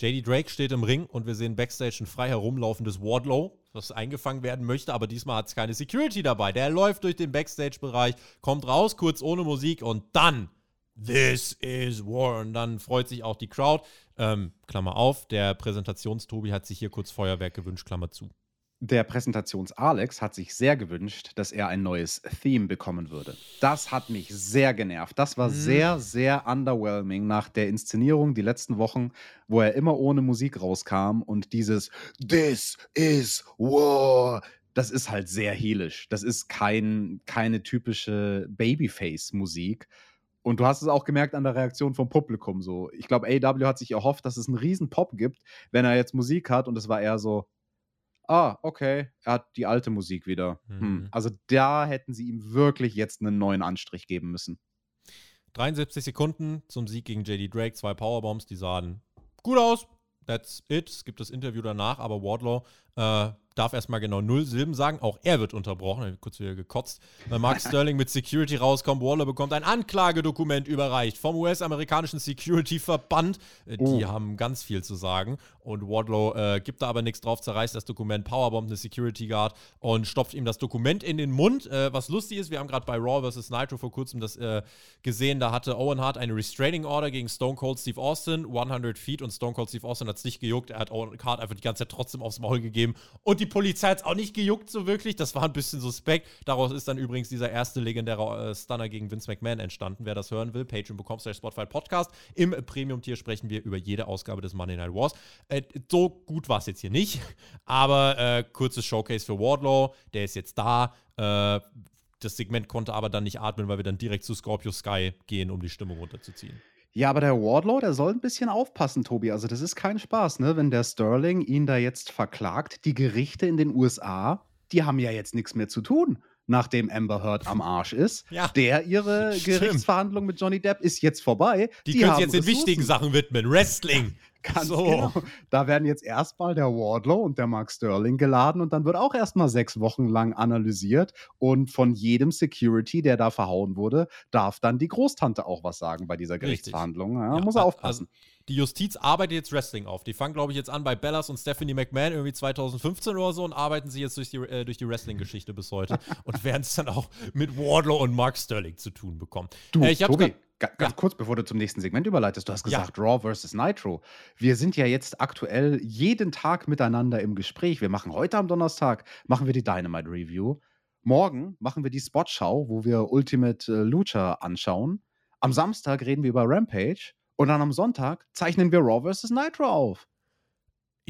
JD Drake steht im Ring und wir sehen backstage ein frei herumlaufendes Wardlow, das eingefangen werden möchte, aber diesmal hat es keine Security dabei. Der läuft durch den Backstage-Bereich, kommt raus, kurz ohne Musik und dann This is War. Und dann freut sich auch die Crowd. Ähm, Klammer auf, der Präsentationstobi hat sich hier kurz Feuerwerk gewünscht, Klammer zu. Der Präsentations-Alex hat sich sehr gewünscht, dass er ein neues Theme bekommen würde. Das hat mich sehr genervt. Das war sehr, sehr underwhelming nach der Inszenierung die letzten Wochen, wo er immer ohne Musik rauskam und dieses This is War. Das ist halt sehr heelisch. Das ist kein, keine typische Babyface-Musik. Und du hast es auch gemerkt an der Reaktion vom Publikum so. Ich glaube, AW hat sich erhofft, dass es einen riesen Pop gibt, wenn er jetzt Musik hat und es war eher so, ah, okay, er hat die alte Musik wieder. Mhm. Hm. Also da hätten sie ihm wirklich jetzt einen neuen Anstrich geben müssen. 73 Sekunden zum Sieg gegen JD Drake, zwei Powerbombs, die sahen gut aus. That's it. Es gibt das Interview danach, aber Wardlow äh, darf erstmal genau null Silben sagen. Auch er wird unterbrochen. Kurz wieder gekotzt. Weil Mark Sterling mit Security rauskommt. Wardlow bekommt ein Anklagedokument überreicht vom US-amerikanischen Security-Verband. Äh, Die Oh. haben ganz viel zu sagen. Und Wardlow äh, gibt da aber nichts drauf, zerreißt das Dokument, Powerbombt eine Security Guard und stopft ihm das Dokument in den Mund. Äh, was lustig ist, wir haben gerade bei Raw vs. Nitro vor kurzem das äh, gesehen. Da hatte Owen Hart eine Restraining Order gegen Stone Cold Steve Austin, 100 Feet und Stone Cold Steve Austin hat es nicht gejuckt. Er hat Owen Hart einfach die ganze Zeit trotzdem aufs Maul gegeben und die Polizei hat es auch nicht gejuckt so wirklich. Das war ein bisschen suspekt. Daraus ist dann übrigens dieser erste legendäre äh, Stunner gegen Vince McMahon entstanden. Wer das hören will, patreon.com slash Spotify Podcast. Im Premium-Tier sprechen wir über jede Ausgabe des Monday Night Wars. Äh, so gut war es jetzt hier nicht, aber äh, kurzes Showcase für Wardlow. Der ist jetzt da. Äh, das Segment konnte aber dann nicht atmen, weil wir dann direkt zu Scorpio Sky gehen, um die Stimmung runterzuziehen. Ja, aber der Wardlow, der soll ein bisschen aufpassen, Tobi. Also das ist kein Spaß, ne? Wenn der Sterling ihn da jetzt verklagt. Die Gerichte in den USA, die haben ja jetzt nichts mehr zu tun, nachdem Amber Heard am Arsch ist. Ja. Der, ihre Stimmt. Gerichtsverhandlung mit Johnny Depp ist jetzt vorbei. Die, können haben sich jetzt den wichtigen Sachen widmen. Wrestling. Ganz so. genau. Da werden jetzt erstmal der Wardlow und der Mark Sterling geladen und dann wird auch erstmal sechs Wochen lang analysiert und von jedem Security, der da verhauen wurde, darf dann die Großtante auch was sagen bei dieser Gerichtsverhandlung. Ja, ja, muss er aufpassen. Also die Justiz arbeitet jetzt Wrestling auf. Die fangen, glaube ich, jetzt an bei Bellas und Stephanie McMahon irgendwie 2015 oder so und arbeiten sie jetzt durch die, äh, durch die Wrestling-Geschichte bis heute und werden es dann auch mit Wardlow und Mark Sterling zu tun bekommen. Du, äh, ich Tobi, ganz ja. kurz, bevor du zum nächsten Segment überleitest, du hast gesagt ja. Raw versus Nitro. Wir sind ja jetzt aktuell jeden Tag miteinander im Gespräch. Wir machen heute am Donnerstag, machen wir die Dynamite Review. Morgen machen wir die Spotschau, wo wir Ultimate äh, Lucha anschauen. Am Samstag reden wir über Rampage und dann am Sonntag zeichnen wir Raw vs. Nitro auf.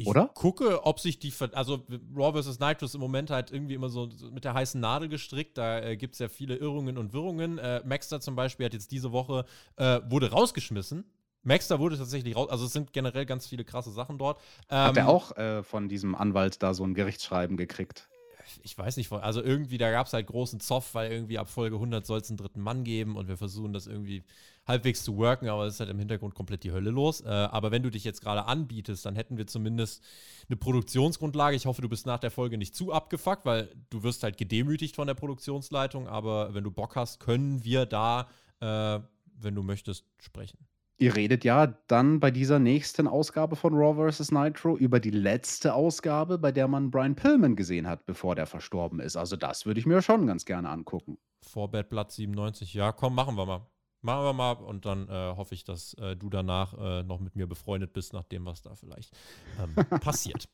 Ich Oder? gucke, ob sich die, also Raw vs. Nitro ist im Moment halt irgendwie immer so mit der heißen Nadel gestrickt. Da äh, gibt es ja viele Irrungen und Wirrungen. Äh, Maxter zum Beispiel hat jetzt diese Woche, äh, wurde rausgeschmissen. Maxter wurde tatsächlich raus, also es sind generell ganz viele krasse Sachen dort. Ähm, hat er auch äh, von diesem Anwalt da so ein Gerichtsschreiben gekriegt? Ich weiß nicht, also irgendwie, da gab es halt großen Zoff, weil irgendwie ab Folge 100 soll es einen dritten Mann geben und wir versuchen das irgendwie halbwegs zu worken, aber es ist halt im Hintergrund komplett die Hölle los. Äh, aber wenn du dich jetzt gerade anbietest, dann hätten wir zumindest eine Produktionsgrundlage. Ich hoffe, du bist nach der Folge nicht zu abgefuckt, weil du wirst halt gedemütigt von der Produktionsleitung, aber wenn du Bock hast, können wir da, äh, wenn du möchtest, sprechen. Ihr redet ja dann bei dieser nächsten Ausgabe von Raw vs. Nitro über die letzte Ausgabe, bei der man Brian Pillman gesehen hat, bevor der verstorben ist. Also das würde ich mir schon ganz gerne angucken. Vor Bad Blood 97. Ja, komm, machen wir mal. Machen wir mal und dann äh, hoffe ich, dass äh, du danach äh, noch mit mir befreundet bist, nach dem, was da vielleicht ähm, passiert.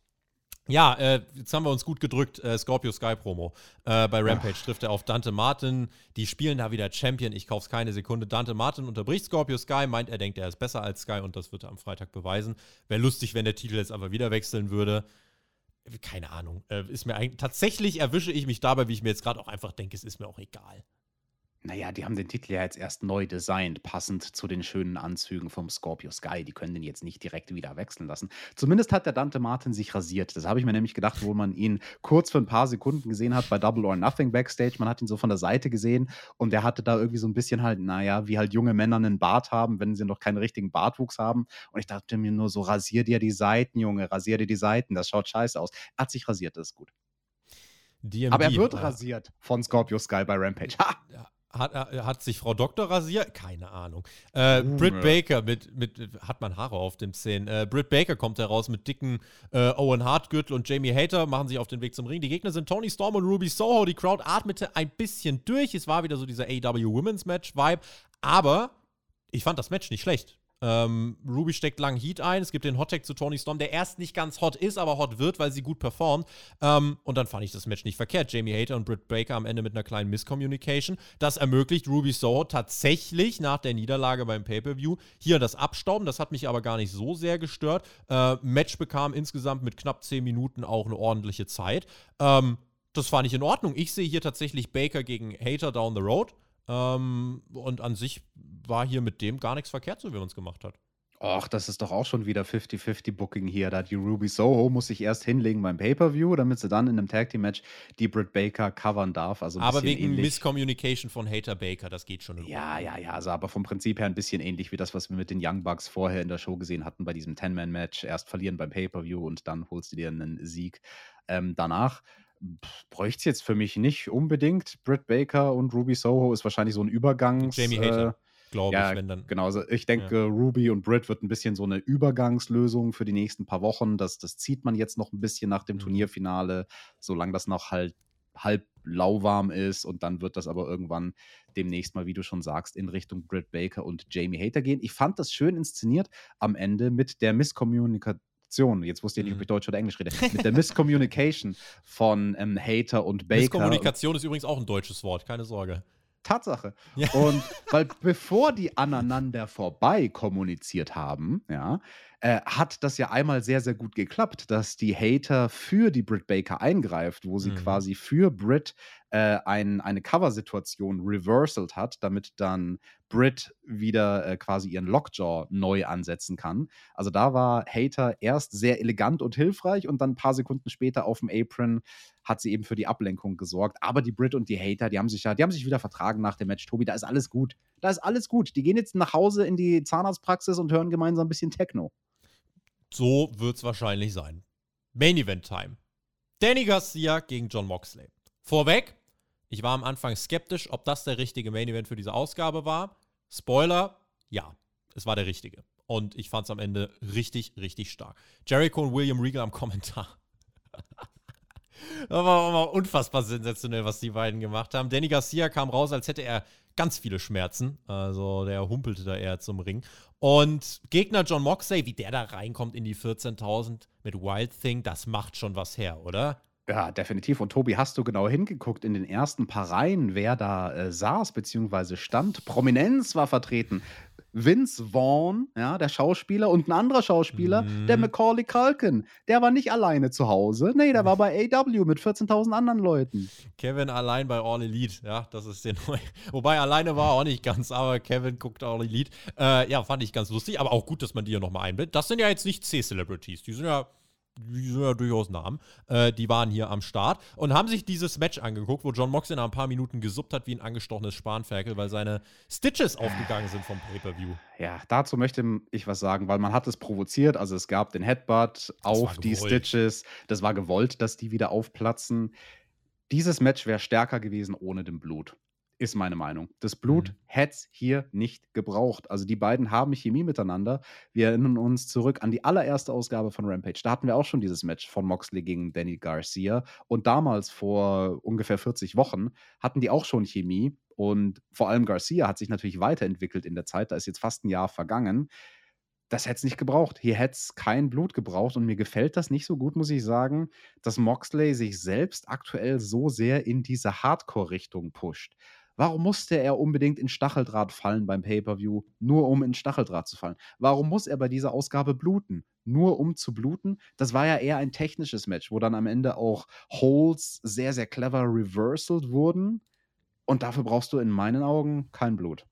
Ja, äh, jetzt haben wir uns gut gedrückt. Äh, Scorpio Sky Promo. Äh, bei Rampage Ach. trifft er auf Dante Martin. Die spielen da wieder Champion. Ich kauf's keine Sekunde. Dante Martin unterbricht Scorpio Sky, meint, er denkt, er ist besser als Sky und das wird er am Freitag beweisen. Wäre lustig, wenn der Titel jetzt aber wieder wechseln würde. Keine Ahnung. Äh, ist mir eigentlich, tatsächlich erwische ich mich dabei, wie ich mir jetzt gerade auch einfach denke, es ist mir auch egal. Naja, die haben den Titel ja jetzt erst neu designt, passend zu den schönen Anzügen vom Scorpio Sky. Die können den jetzt nicht direkt wieder wechseln lassen. Zumindest hat der Dante Martin sich rasiert. Das habe ich mir nämlich gedacht, wo man ihn kurz für ein paar Sekunden gesehen hat bei Double or Nothing Backstage. Man hat ihn so von der Seite gesehen und der hatte da irgendwie so ein bisschen halt, naja, wie halt junge Männer einen Bart haben, wenn sie noch keinen richtigen Bartwuchs haben. Und ich dachte mir nur so, rasier dir die Seiten, Junge, rasier dir die Seiten. Das schaut scheiße aus. Er hat sich rasiert, das ist gut. DMD, Aber er wird äh, rasiert von Scorpio Sky bei Rampage. Ha! Ja, hat, äh, hat sich Frau Doktor rasiert? Keine Ahnung. Äh, uh, Britt Baker mit, mit, hat man Haare auf dem Szenen. Äh, Britt Baker kommt heraus mit dicken äh, Owen Hart Gürtel und Jamie Hater machen sich auf den Weg zum Ring. Die Gegner sind Tony Storm und Ruby Soho. Die Crowd atmete ein bisschen durch. Es war wieder so dieser AW Women's Match Vibe. Aber ich fand das Match nicht schlecht. Ähm, Ruby steckt lang Heat ein. Es gibt den Hot Tag zu Tony Storm, der erst nicht ganz hot ist, aber hot wird, weil sie gut performt. Ähm, und dann fand ich das Match nicht verkehrt. Jamie Hater und Britt Baker am Ende mit einer kleinen Misscommunication. Das ermöglicht Ruby Soho tatsächlich nach der Niederlage beim Pay-Per-View hier das Abstauben. Das hat mich aber gar nicht so sehr gestört. Äh, Match bekam insgesamt mit knapp 10 Minuten auch eine ordentliche Zeit. Ähm, das fand ich in Ordnung. Ich sehe hier tatsächlich Baker gegen Hater down the road. Ähm, und an sich war hier mit dem gar nichts verkehrt, so wie man es gemacht hat. Och, das ist doch auch schon wieder 50-50 Booking hier. Da die Ruby Soho muss sich erst hinlegen beim Pay-Per-View, damit sie dann in einem Tag Team Match die Britt Baker covern darf. Also aber wegen ähnlich. Misscommunication von Hater Baker, das geht schon. Ja, ja, ja. Also aber vom Prinzip her ein bisschen ähnlich wie das, was wir mit den Young Bucks vorher in der Show gesehen hatten bei diesem Ten-Man-Match. Erst verlieren beim Pay-Per-View und dann holst du dir einen Sieg ähm, danach bräuchte es jetzt für mich nicht unbedingt. Britt Baker und Ruby Soho ist wahrscheinlich so ein Übergangs. Jamie Hater. Äh, glaube ja, ich, wenn dann. Genau, also ich denke, ja. Ruby und Britt wird ein bisschen so eine Übergangslösung für die nächsten paar Wochen. Das, das zieht man jetzt noch ein bisschen nach dem mhm. Turnierfinale, solange das noch halt halb lauwarm ist und dann wird das aber irgendwann demnächst mal, wie du schon sagst, in Richtung Britt Baker und Jamie Hater gehen. Ich fand das schön inszeniert am Ende mit der Misskommunikation Jetzt wusste ich nicht, ob mhm. ich Deutsch oder Englisch rede. Mit der Misscommunication von ähm, Hater und Baker. Misskommunikation ist übrigens auch ein deutsches Wort, keine Sorge. Tatsache. Ja. Und weil bevor die aneinander vorbei kommuniziert haben, ja, äh, hat das ja einmal sehr, sehr gut geklappt, dass die Hater für die Britt Baker eingreift, wo sie mhm. quasi für Britt äh, ein, eine Cover-Situation reversalt hat, damit dann Britt wieder äh, quasi ihren Lockjaw neu ansetzen kann. Also da war Hater erst sehr elegant und hilfreich und dann ein paar Sekunden später auf dem Apron hat sie eben für die Ablenkung gesorgt. Aber die Brit und die Hater, die haben sich ja, die haben sich wieder vertragen nach dem Match. Tobi, da ist alles gut. Da ist alles gut. Die gehen jetzt nach Hause in die Zahnarztpraxis und hören gemeinsam ein bisschen Techno so wird es wahrscheinlich sein. Main Event Time. Danny Garcia gegen John Moxley. Vorweg, ich war am Anfang skeptisch, ob das der richtige Main Event für diese Ausgabe war. Spoiler, ja, es war der richtige. Und ich fand es am Ende richtig, richtig stark. Jericho und William Regal am Kommentar. das war, unfassbar sensationell, was die beiden gemacht haben. Danny Garcia kam raus, als hätte er ganz viele Schmerzen. Also der humpelte da eher zum Ring. Und Gegner John Moxley, wie der da reinkommt in die 14.000 mit Wild Thing, das macht schon was her, oder? Ja, definitiv. Und Tobi, hast du genau hingeguckt in den ersten paar Reihen, wer da äh, saß bzw. stand? Prominenz war vertreten. Vince Vaughn, ja, der Schauspieler, und ein anderer Schauspieler, mhm. der Macaulay Culkin. Der war nicht alleine zu Hause. Nee, der war bei AW mit 14.000 anderen Leuten. Kevin allein bei All Elite, ja, das ist der neue. Wobei alleine war er auch nicht ganz, aber Kevin guckt All Elite. Äh, ja, fand ich ganz lustig, aber auch gut, dass man die ja nochmal einbindet. Das sind ja jetzt nicht C-Celebrities, die sind ja die sind ja durchaus Namen, äh, die waren hier am Start und haben sich dieses Match angeguckt, wo John Moxley nach ein paar Minuten gesuppt hat wie ein angestochenes Spanferkel, weil seine Stitches aufgegangen sind vom Pay-Per-View. Ja, dazu möchte ich was sagen, weil man hat es provoziert, also es gab den Headbutt auf die Stitches, das war gewollt, dass die wieder aufplatzen. Dieses Match wäre stärker gewesen ohne den Blut ist meine Meinung. Das Blut mhm. hätte es hier nicht gebraucht. Also die beiden haben Chemie miteinander. Wir erinnern uns zurück an die allererste Ausgabe von Rampage. Da hatten wir auch schon dieses Match von Moxley gegen Danny Garcia. Und damals, vor ungefähr 40 Wochen, hatten die auch schon Chemie. Und vor allem Garcia hat sich natürlich weiterentwickelt in der Zeit. Da ist jetzt fast ein Jahr vergangen. Das hätte es nicht gebraucht. Hier hätte es kein Blut gebraucht. Und mir gefällt das nicht so gut, muss ich sagen, dass Moxley sich selbst aktuell so sehr in diese Hardcore-Richtung pusht. Warum musste er unbedingt in Stacheldraht fallen beim Pay-Per-View, nur um in Stacheldraht zu fallen? Warum muss er bei dieser Ausgabe bluten? Nur um zu bluten? Das war ja eher ein technisches Match, wo dann am Ende auch Holes sehr, sehr clever reversalt wurden. Und dafür brauchst du in meinen Augen kein Blut.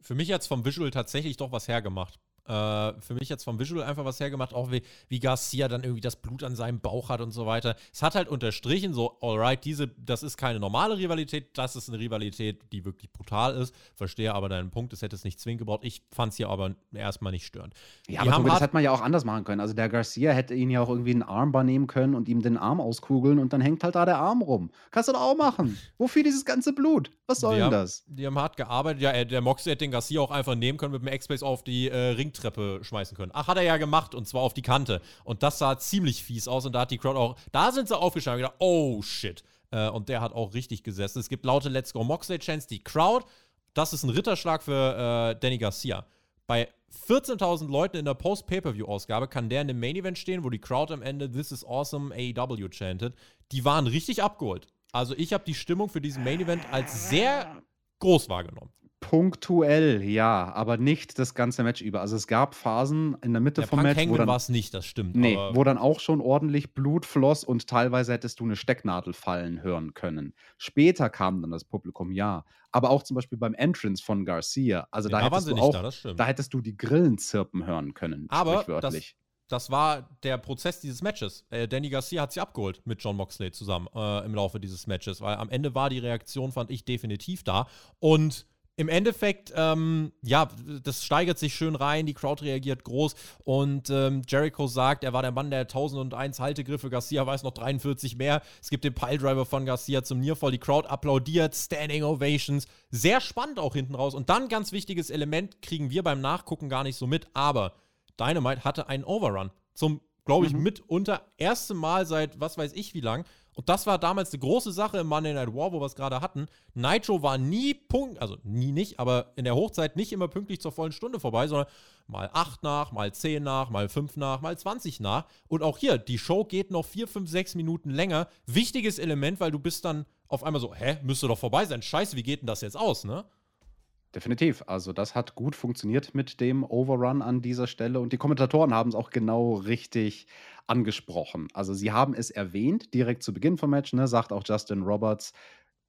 Für mich hat es vom Visual tatsächlich doch was hergemacht. Äh, für mich jetzt vom Visual einfach was hergemacht, auch wie, wie Garcia dann irgendwie das Blut an seinem Bauch hat und so weiter. Es hat halt unterstrichen, so, alright, diese, das ist keine normale Rivalität, das ist eine Rivalität, die wirklich brutal ist. Verstehe aber deinen Punkt, es hätte es nicht zwingend gebraucht. Ich fand es hier aber erstmal nicht störend. Ja, die aber das hätte man ja auch anders machen können. Also der Garcia hätte ihn ja auch irgendwie einen Armbar nehmen können und ihm den Arm auskugeln und dann hängt halt da der Arm rum. Kannst du doch auch machen. Wofür dieses ganze Blut? Was soll die denn haben, das? Die haben hart gearbeitet. Ja, der Moxie hätte den Garcia auch einfach nehmen können mit dem X-Space auf die äh, Ring Ringtreppe schmeißen können. Ach, hat er ja gemacht und zwar auf die Kante. Und das sah ziemlich fies aus und da hat die Crowd auch, da sind sie aufgestanden und gedacht, oh shit. Äh, und der hat auch richtig gesessen. Es gibt laute Let's Go Moxley Chance. Die Crowd, das ist ein Ritterschlag für äh, Danny Garcia. Bei 14.000 Leuten in der Post-Pay-Per-View-Ausgabe kann der in dem Main-Event stehen, wo die Crowd am Ende This is awesome AEW chantet. Die waren richtig abgeholt. Also ich habe die Stimmung für diesen Main-Event als sehr groß wahrgenommen. Punktuell, ja, aber nicht das ganze Match über. Also es gab Phasen in der Mitte der vom Punk Match, wo dann war es nicht, das stimmt. Nee, wo dann auch schon ordentlich Blut floss und teilweise hättest du eine Stecknadel fallen hören können. Später kam dann das Publikum, ja. Aber auch zum Beispiel beim Entrance von Garcia. Also ja, da, hättest du auch, da, da, hättest du die Grillen zirpen hören können. Aber das, das war der Prozess dieses Matches. Äh, Danny Garcia hat sie abgeholt mit John Moxley zusammen äh, im Laufe dieses Matches, weil am Ende war die Reaktion, fand ich, definitiv da. Und im Endeffekt, ähm, ja, das steigert sich schön rein, die Crowd reagiert groß und ähm, Jericho sagt, er war der Mann der 1001 Haltegriffe, Garcia weiß noch 43 mehr. Es gibt den Piledriver von Garcia zum Nearfall, die Crowd applaudiert, Standing Ovations. Sehr spannend auch hinten raus. Und dann ganz wichtiges Element kriegen wir beim Nachgucken gar nicht so mit, aber Dynamite hatte einen Overrun. Zum, glaube ich, mhm. mitunter erste Mal seit was weiß ich wie lang. Und das war damals eine große Sache im Monday Night War, wo wir es gerade hatten. Nitro war nie Punkt, also nie nicht, aber in der Hochzeit nicht immer pünktlich zur vollen Stunde vorbei, sondern mal 8 nach, mal 10 nach, mal 5 nach, mal 20 nach. Und auch hier, die Show geht noch 4, 5, 6 Minuten länger. Wichtiges Element, weil du bist dann auf einmal so, hä, müsste doch vorbei sein. Scheiße, wie geht denn das jetzt aus, ne? Definitiv. Also das hat gut funktioniert mit dem Overrun an dieser Stelle und die Kommentatoren haben es auch genau richtig angesprochen. Also sie haben es erwähnt direkt zu Beginn vom Match, ne, sagt auch Justin Roberts.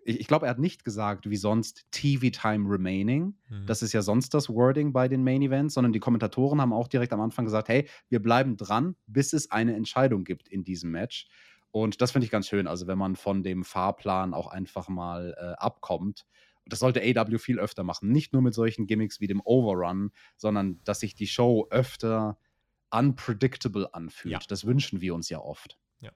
Ich, ich glaube, er hat nicht gesagt, wie sonst TV Time Remaining. Mhm. Das ist ja sonst das Wording bei den Main Events, sondern die Kommentatoren haben auch direkt am Anfang gesagt, hey, wir bleiben dran, bis es eine Entscheidung gibt in diesem Match. Und das finde ich ganz schön, also wenn man von dem Fahrplan auch einfach mal äh, abkommt das sollte AW viel öfter machen. Nicht nur mit solchen Gimmicks wie dem Overrun, sondern dass sich die Show öfter unpredictable anfühlt. Ja. Das wünschen wir uns ja oft. Ja.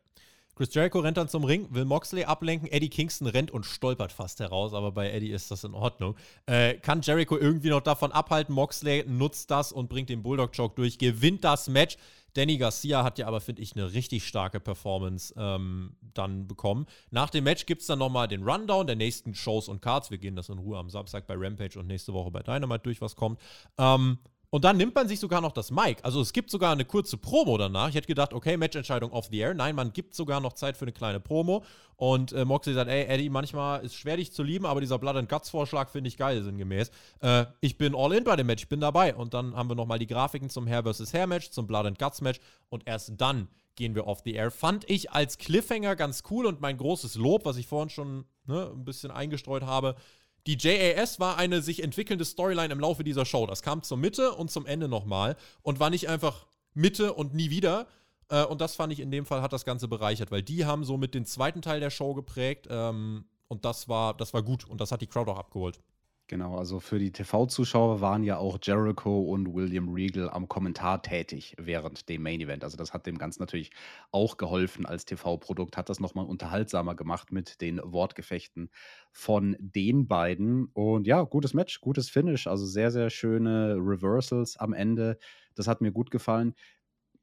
Chris Jericho rennt dann zum Ring, will Moxley ablenken. Eddie Kingston rennt und stolpert fast heraus, aber bei Eddie ist das in Ordnung. Äh, kann Jericho irgendwie noch davon abhalten? Moxley nutzt das und bringt den Bulldog Choke durch, gewinnt das Match. Danny Garcia hat ja aber, finde ich, eine richtig starke Performance ähm, dann bekommen. Nach dem Match gibt es dann nochmal den Rundown der nächsten Shows und Cards. Wir gehen das in Ruhe am Samstag bei Rampage und nächste Woche bei Dynamite durch, was kommt. Ähm, und dann nimmt man sich sogar noch das Mic. Also es gibt sogar eine kurze Promo danach. Ich hätte gedacht, okay, Matchentscheidung off the air. Nein, man gibt sogar noch Zeit für eine kleine Promo. Und äh, Moxley sagt, ey, Eddie, manchmal ist es schwer, dich zu lieben, aber dieser Blood and Guts Vorschlag finde ich geil, sinngemäß. Äh, ich bin all in bei dem Match, ich bin dabei. Und dann haben wir nochmal die Grafiken zum Hair vs. Hair Match, zum Blood and Guts Match. Und erst dann gehen wir off the air. Fand ich als Cliffhanger ganz cool und mein großes Lob, was ich vorhin schon ne, ein bisschen eingestreut habe, die JAS war eine sich entwickelnde Storyline im Laufe dieser Show. Das kam zur Mitte und zum Ende nochmal und war nicht einfach Mitte und nie wieder. Äh, und das fand ich in dem Fall hat das Ganze bereichert, weil die haben so mit den zweiten Teil der Show geprägt ähm, und das war, das war gut und das hat die Crowd auch abgeholt. Genau, also für die TV-Zuschauer waren ja auch Jericho und William Regal am Kommentar tätig während dem Main Event. Also das hat dem Ganzen natürlich auch geholfen als TV-Produkt, hat das nochmal unterhaltsamer gemacht mit den Wortgefechten von den beiden. Und ja, gutes Match, gutes Finish, also sehr, sehr schöne Reversals am Ende. Das hat mir gut gefallen.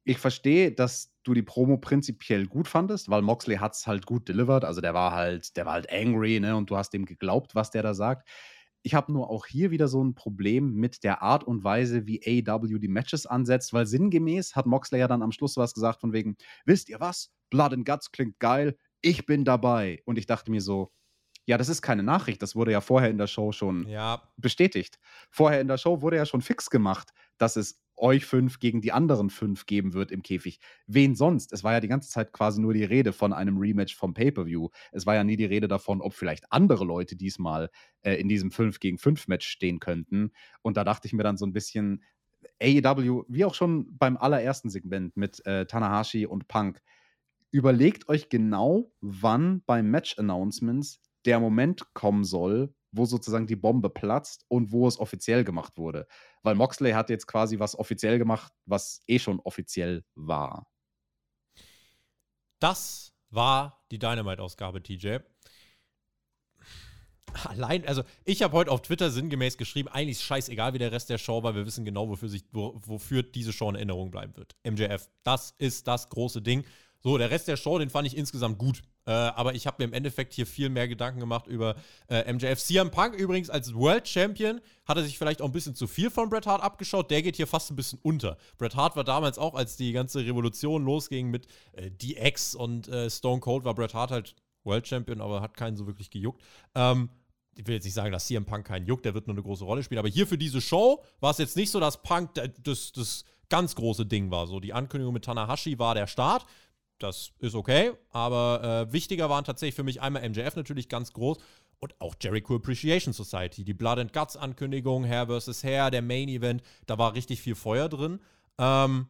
Ich verstehe, dass du die Promo prinzipiell gut fandest, weil Moxley hat es halt gut delivered. Also der war halt, der war halt angry, ne? Und du hast ihm geglaubt, was der da sagt. Ich habe nur auch hier wieder so ein Problem mit der Art und Weise, wie AEW die Matches ansetzt, weil sinngemäß hat Moxley ja dann am Schluss was gesagt von wegen, wisst ihr was? Blood and Guts klingt geil, ich bin dabei. Und ich dachte mir so, ja, das ist keine Nachricht, das wurde ja vorher in der Show schon ja. bestätigt. Vorher in der Show wurde ja schon fix gemacht, dass es euch fünf gegen die anderen fünf geben wird im Käfig. Wen sonst? Es war ja die ganze Zeit quasi nur die Rede von einem Rematch vom Pay-Per-View. Es war ja nie die Rede davon, ob vielleicht andere Leute diesmal äh, in diesem 5 gegen 5 Match stehen könnten. Und da dachte ich mir dann so ein bisschen, AEW, wie auch schon beim allerersten Segment mit äh, Tanahashi und Punk, überlegt euch genau, wann beim Match-Announcements der Moment kommen soll, wo sozusagen die Bombe platzt und wo es offiziell gemacht wurde. Weil Moxley hat jetzt quasi was offiziell gemacht, was eh schon offiziell war. Das war die Dynamite-Ausgabe, TJ. Allein, also ich habe heute auf Twitter sinngemäß geschrieben, eigentlich ist scheißegal, wie der Rest der Show war, wir wissen genau, wofür, sich, wo, wofür diese Show in Erinnerung bleiben wird. MJF, das ist das große Ding. So, der Rest der Show, den fand ich insgesamt gut. Äh, aber ich habe mir im Endeffekt hier viel mehr Gedanken gemacht über äh, MJF. CM Punk übrigens als World Champion hat er sich vielleicht auch ein bisschen zu viel von Bret Hart abgeschaut. Der geht hier fast ein bisschen unter. Bret Hart war damals auch, als die ganze Revolution losging mit äh, DX und äh, Stone Cold, war Bret Hart halt World Champion, aber hat keinen so wirklich gejuckt. Ähm, ich will jetzt nicht sagen, dass CM Punk keinen juckt, der wird nur eine große Rolle spielen. Aber hier für diese Show war es jetzt nicht so, dass Punk das, das ganz große Ding war. So, die Ankündigung mit Tanahashi war der Start das ist okay, aber äh, wichtiger waren tatsächlich für mich einmal MJF natürlich ganz groß und auch Jericho Appreciation Society, die Blood and Guts Ankündigung, Hair vs. Hair, der Main Event, da war richtig viel Feuer drin. Ähm,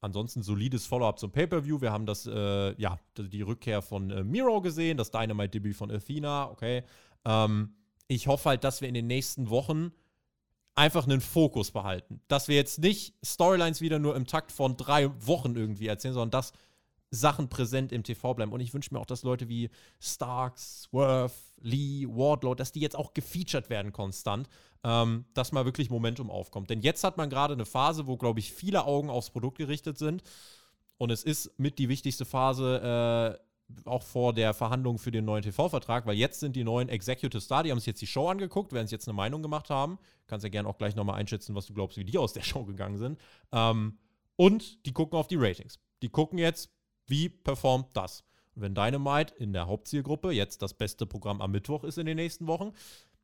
ansonsten solides Follow-up zum Pay-Per-View. Wir haben das, äh, ja, die Rückkehr von äh, Miro gesehen, das Dynamite-Debüt von Athena, okay. Ähm, ich hoffe halt, dass wir in den nächsten Wochen einfach einen Fokus behalten. Dass wir jetzt nicht Storylines wieder nur im Takt von drei Wochen irgendwie erzählen, sondern dass Sachen präsent im TV bleiben. Und ich wünsche mir auch, dass Leute wie Starks, Swerve, Lee, Wardlow, dass die jetzt auch gefeatured werden konstant, ähm, dass mal wirklich Momentum aufkommt. Denn jetzt hat man gerade eine Phase, wo, glaube ich, viele Augen aufs Produkt gerichtet sind. Und es ist mit die wichtigste Phase, äh, auch vor der Verhandlung für den neuen TV-Vertrag, weil jetzt sind die neuen Executives da, die haben sich jetzt die Show angeguckt, werden sich jetzt eine Meinung gemacht haben. Kannst ja gerne auch gleich nochmal einschätzen, was du glaubst, wie die aus der Show gegangen sind. Ähm, und die gucken auf die Ratings. Die gucken jetzt, wie performt das? Wenn Dynamite in der Hauptzielgruppe jetzt das beste Programm am Mittwoch ist in den nächsten Wochen,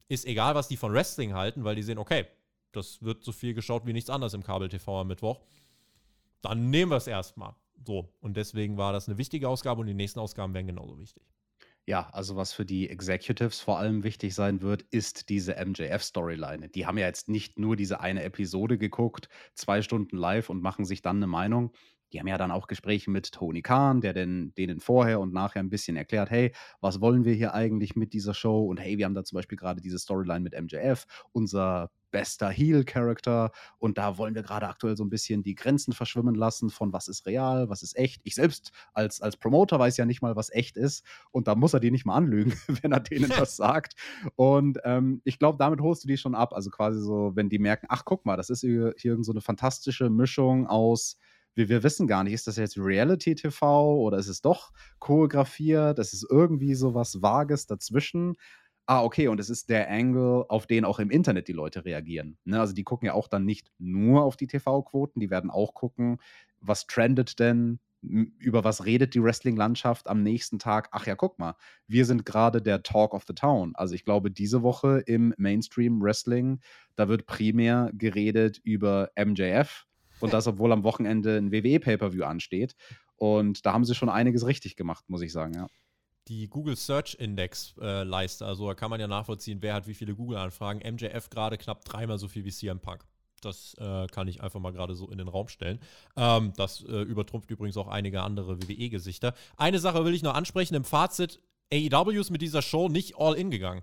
ist egal, was die von Wrestling halten, weil die sehen, okay, das wird so viel geschaut wie nichts anderes im Kabel-TV am Mittwoch. Dann nehmen wir es erstmal. So. Und deswegen war das eine wichtige Ausgabe und die nächsten Ausgaben werden genauso wichtig. Ja, also was für die Executives vor allem wichtig sein wird, ist diese MJF-Storyline. Die haben ja jetzt nicht nur diese eine Episode geguckt, zwei Stunden live und machen sich dann eine Meinung, die haben ja dann auch Gespräche mit Tony Khan, der den, denen vorher und nachher ein bisschen erklärt, hey, was wollen wir hier eigentlich mit dieser Show? Und hey, wir haben da zum Beispiel gerade diese Storyline mit MJF, unser bester Heel-Character. Und da wollen wir gerade aktuell so ein bisschen die Grenzen verschwimmen lassen von was ist real, was ist echt. Ich selbst als, als Promoter weiß ja nicht mal, was echt ist. Und da muss er die nicht mal anlügen, wenn er denen das sagt. Und ähm, ich glaube, damit holst du die schon ab. Also quasi so, wenn die merken, ach guck mal, das ist hier, hier so eine fantastische Mischung aus wir, wir wissen gar nicht, ist das jetzt Reality-TV oder ist es doch choreografiert? Das ist irgendwie so was Vages dazwischen. Ah, okay, und es ist der Angle, auf den auch im Internet die Leute reagieren. Ne? Also die gucken ja auch dann nicht nur auf die TV-Quoten, die werden auch gucken, was trendet denn, über was redet die Wrestling-Landschaft am nächsten Tag? Ach ja, guck mal, wir sind gerade der Talk of the Town. Also ich glaube, diese Woche im Mainstream-Wrestling, da wird primär geredet über MJF, und das, obwohl am Wochenende ein WWE-Pay-Per-View ansteht. Und da haben sie schon einiges richtig gemacht, muss ich sagen, ja. Die Google Search Index äh, also da kann man ja nachvollziehen, wer hat wie viele Google-Anfragen. MJF gerade knapp dreimal so viel wie CM Punk. Das äh, kann ich einfach mal gerade so in den Raum stellen. Ähm, das äh, übertrumpft übrigens auch einige andere WWE-Gesichter. Eine Sache will ich noch ansprechen: Im Fazit, AEW ist mit dieser Show nicht all in gegangen.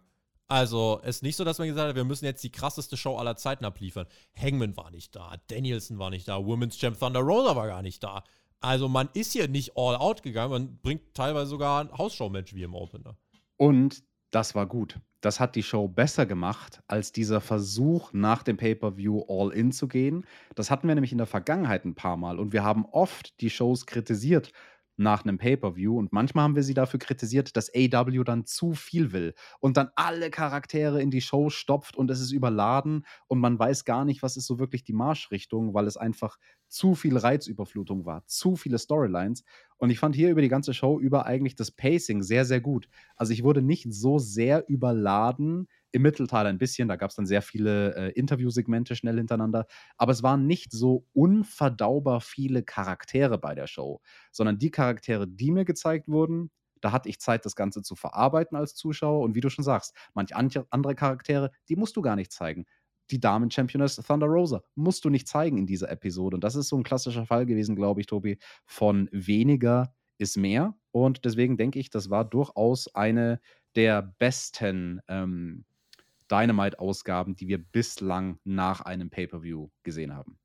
Also, es ist nicht so, dass man gesagt hat, wir müssen jetzt die krasseste Show aller Zeiten abliefern. Hangman war nicht da, Danielson war nicht da, Women's Champ Thunder Rosa war gar nicht da. Also, man ist hier nicht all out gegangen, man bringt teilweise sogar ein Hausshow-Match wie im Opener. Und das war gut. Das hat die Show besser gemacht als dieser Versuch, nach dem Pay-Per-View all in zu gehen. Das hatten wir nämlich in der Vergangenheit ein paar Mal und wir haben oft die Shows kritisiert nach einem Pay-per-View und manchmal haben wir sie dafür kritisiert, dass AW dann zu viel will und dann alle Charaktere in die Show stopft und es ist überladen und man weiß gar nicht, was ist so wirklich die Marschrichtung, weil es einfach zu viel Reizüberflutung war, zu viele Storylines und ich fand hier über die ganze Show über eigentlich das Pacing sehr sehr gut. Also ich wurde nicht so sehr überladen im Mittelteil ein bisschen, da gab es dann sehr viele äh, Interviewsegmente schnell hintereinander, aber es waren nicht so unverdaubar viele Charaktere bei der Show, sondern die Charaktere, die mir gezeigt wurden, da hatte ich Zeit, das Ganze zu verarbeiten als Zuschauer und wie du schon sagst, manche andere Charaktere, die musst du gar nicht zeigen. Die Damen-Championess Thunder Rosa musst du nicht zeigen in dieser Episode. Und das ist so ein klassischer Fall gewesen, glaube ich, Tobi, von weniger ist mehr. Und deswegen denke ich, das war durchaus eine der besten ähm, Dynamite-Ausgaben, die wir bislang nach einem Pay-Per-View gesehen haben.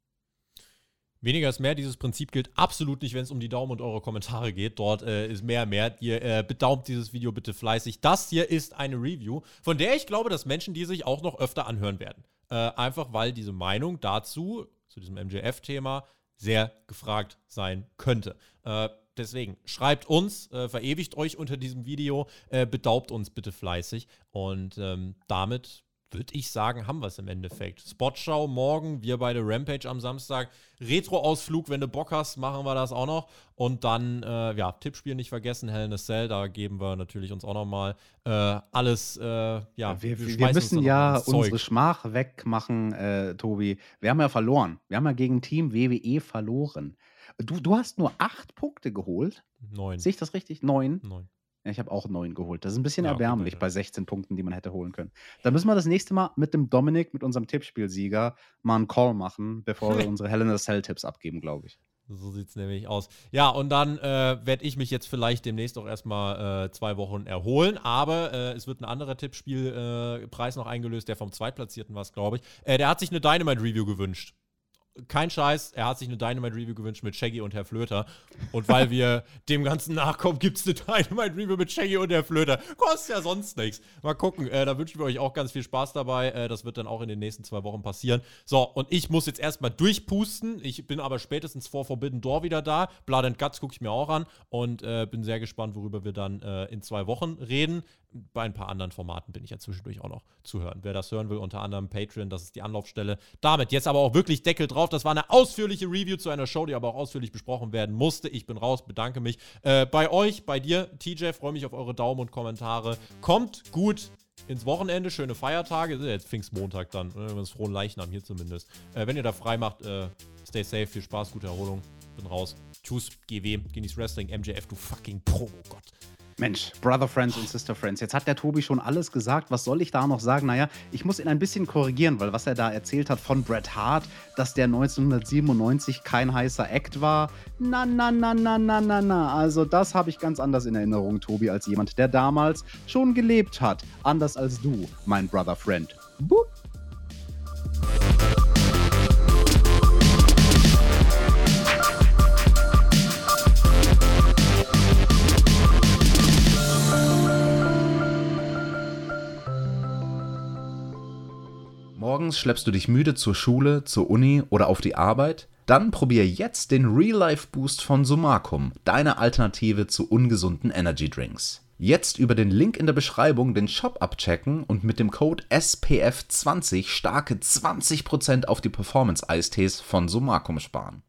Weniger ist mehr. Dieses Prinzip gilt absolut nicht, wenn es um die Daumen und eure Kommentare geht. Dort äh, ist mehr mehr. Ihr äh, bedaumt dieses Video bitte fleißig. Das hier ist eine Review, von der ich glaube, dass Menschen die sich auch noch öfter anhören werden. Äh, einfach weil diese Meinung dazu, zu diesem MJF-Thema, sehr gefragt sein könnte. Äh, deswegen schreibt uns, äh, verewigt euch unter diesem Video, äh, bedaubt uns bitte fleißig. Und ähm, damit würde ich sagen, haben wir es im Endeffekt. Spotschau morgen, wir beide Rampage am Samstag. Retro-Ausflug, wenn du Bock hast, machen wir das auch noch. Und dann, äh, ja, Tippspiel nicht vergessen, Hell in a Cell, da geben wir natürlich uns auch nochmal äh, alles, äh, ja. Wir, wir, wir müssen ja unsere Schmach wegmachen, äh, Tobi. Wir haben ja verloren. Wir haben ja gegen Team WWE verloren. Du, du hast nur acht Punkte geholt. Neun. Sehe ich das richtig? Neun? Neun. Ja, ich habe auch neun geholt. Das ist ein bisschen ja, erbärmlich bei 16 Punkten, die man hätte holen können. Da müssen wir das nächste Mal mit dem Dominik, mit unserem Tippspielsieger, mal einen Call machen, bevor wir unsere Helena Cell-Tipps abgeben, glaube ich. So sieht es nämlich aus. Ja, und dann äh, werde ich mich jetzt vielleicht demnächst auch erstmal äh, zwei Wochen erholen. Aber äh, es wird ein anderer Tippspielpreis noch eingelöst, der vom Zweitplatzierten war, glaube ich. Äh, der hat sich eine Dynamite-Review gewünscht kein Scheiß, er hat sich eine Dynamite Review gewünscht mit Shaggy und Herr Flöter. Und weil wir dem Ganzen nachkommen, gibt es eine Dynamite Review mit Shaggy und Herr Flöter. Kostet ja sonst nichts. Mal gucken. Äh, da wünschen wir euch auch ganz viel Spaß dabei. Äh, das wird dann auch in den nächsten zwei Wochen passieren. So, und ich muss jetzt erstmal durchpusten. Ich bin aber spätestens vor Forbidden Door wieder da. Blood and Guts gucke ich mir auch an und äh, bin sehr gespannt, worüber wir dann äh, in zwei Wochen reden bei ein paar anderen Formaten bin ich ja zwischendurch auch noch zu hören. Wer das hören will, unter anderem Patreon, das ist die Anlaufstelle. Damit jetzt aber auch wirklich Deckel drauf. Das war eine ausführliche Review zu einer Show, die aber auch ausführlich besprochen werden musste. Ich bin raus, bedanke mich. Äh, bei euch, bei dir, TJ, freue mich auf eure Daumen und Kommentare. Kommt gut ins Wochenende, schöne Feiertage. Ist ja jetzt Pfingstmontag dann, ne? wenn wir frohen Leichnam hier zumindest. Äh, wenn ihr da frei macht, äh, stay safe, viel Spaß, gute Erholung. Bin raus. Tschüss, GW, genieß Wrestling, MJF, du fucking Promo, Gott. Mensch, Brother Friends und Sister Friends, jetzt hat der Tobi schon alles gesagt. Was soll ich da noch sagen? Naja, ich muss ihn ein bisschen korrigieren, weil was er da erzählt hat von Bret Hart, dass der 1997 kein heißer Act war. Na, na, na, na, na, na, na. Also, das habe ich ganz anders in Erinnerung, Tobi, als jemand, der damals schon gelebt hat. Anders als du, mein Brother Friend. Boop. Morgens schleppst du dich müde zur Schule, zur Uni oder auf die Arbeit? Dann probier jetzt den Real Life Boost von Sumacum, deine Alternative zu ungesunden Energy Drinks. Jetzt über den Link in der Beschreibung den Shop abchecken und mit dem Code SPF20 starke 20% auf die Performance-Eistees von Sumacum sparen.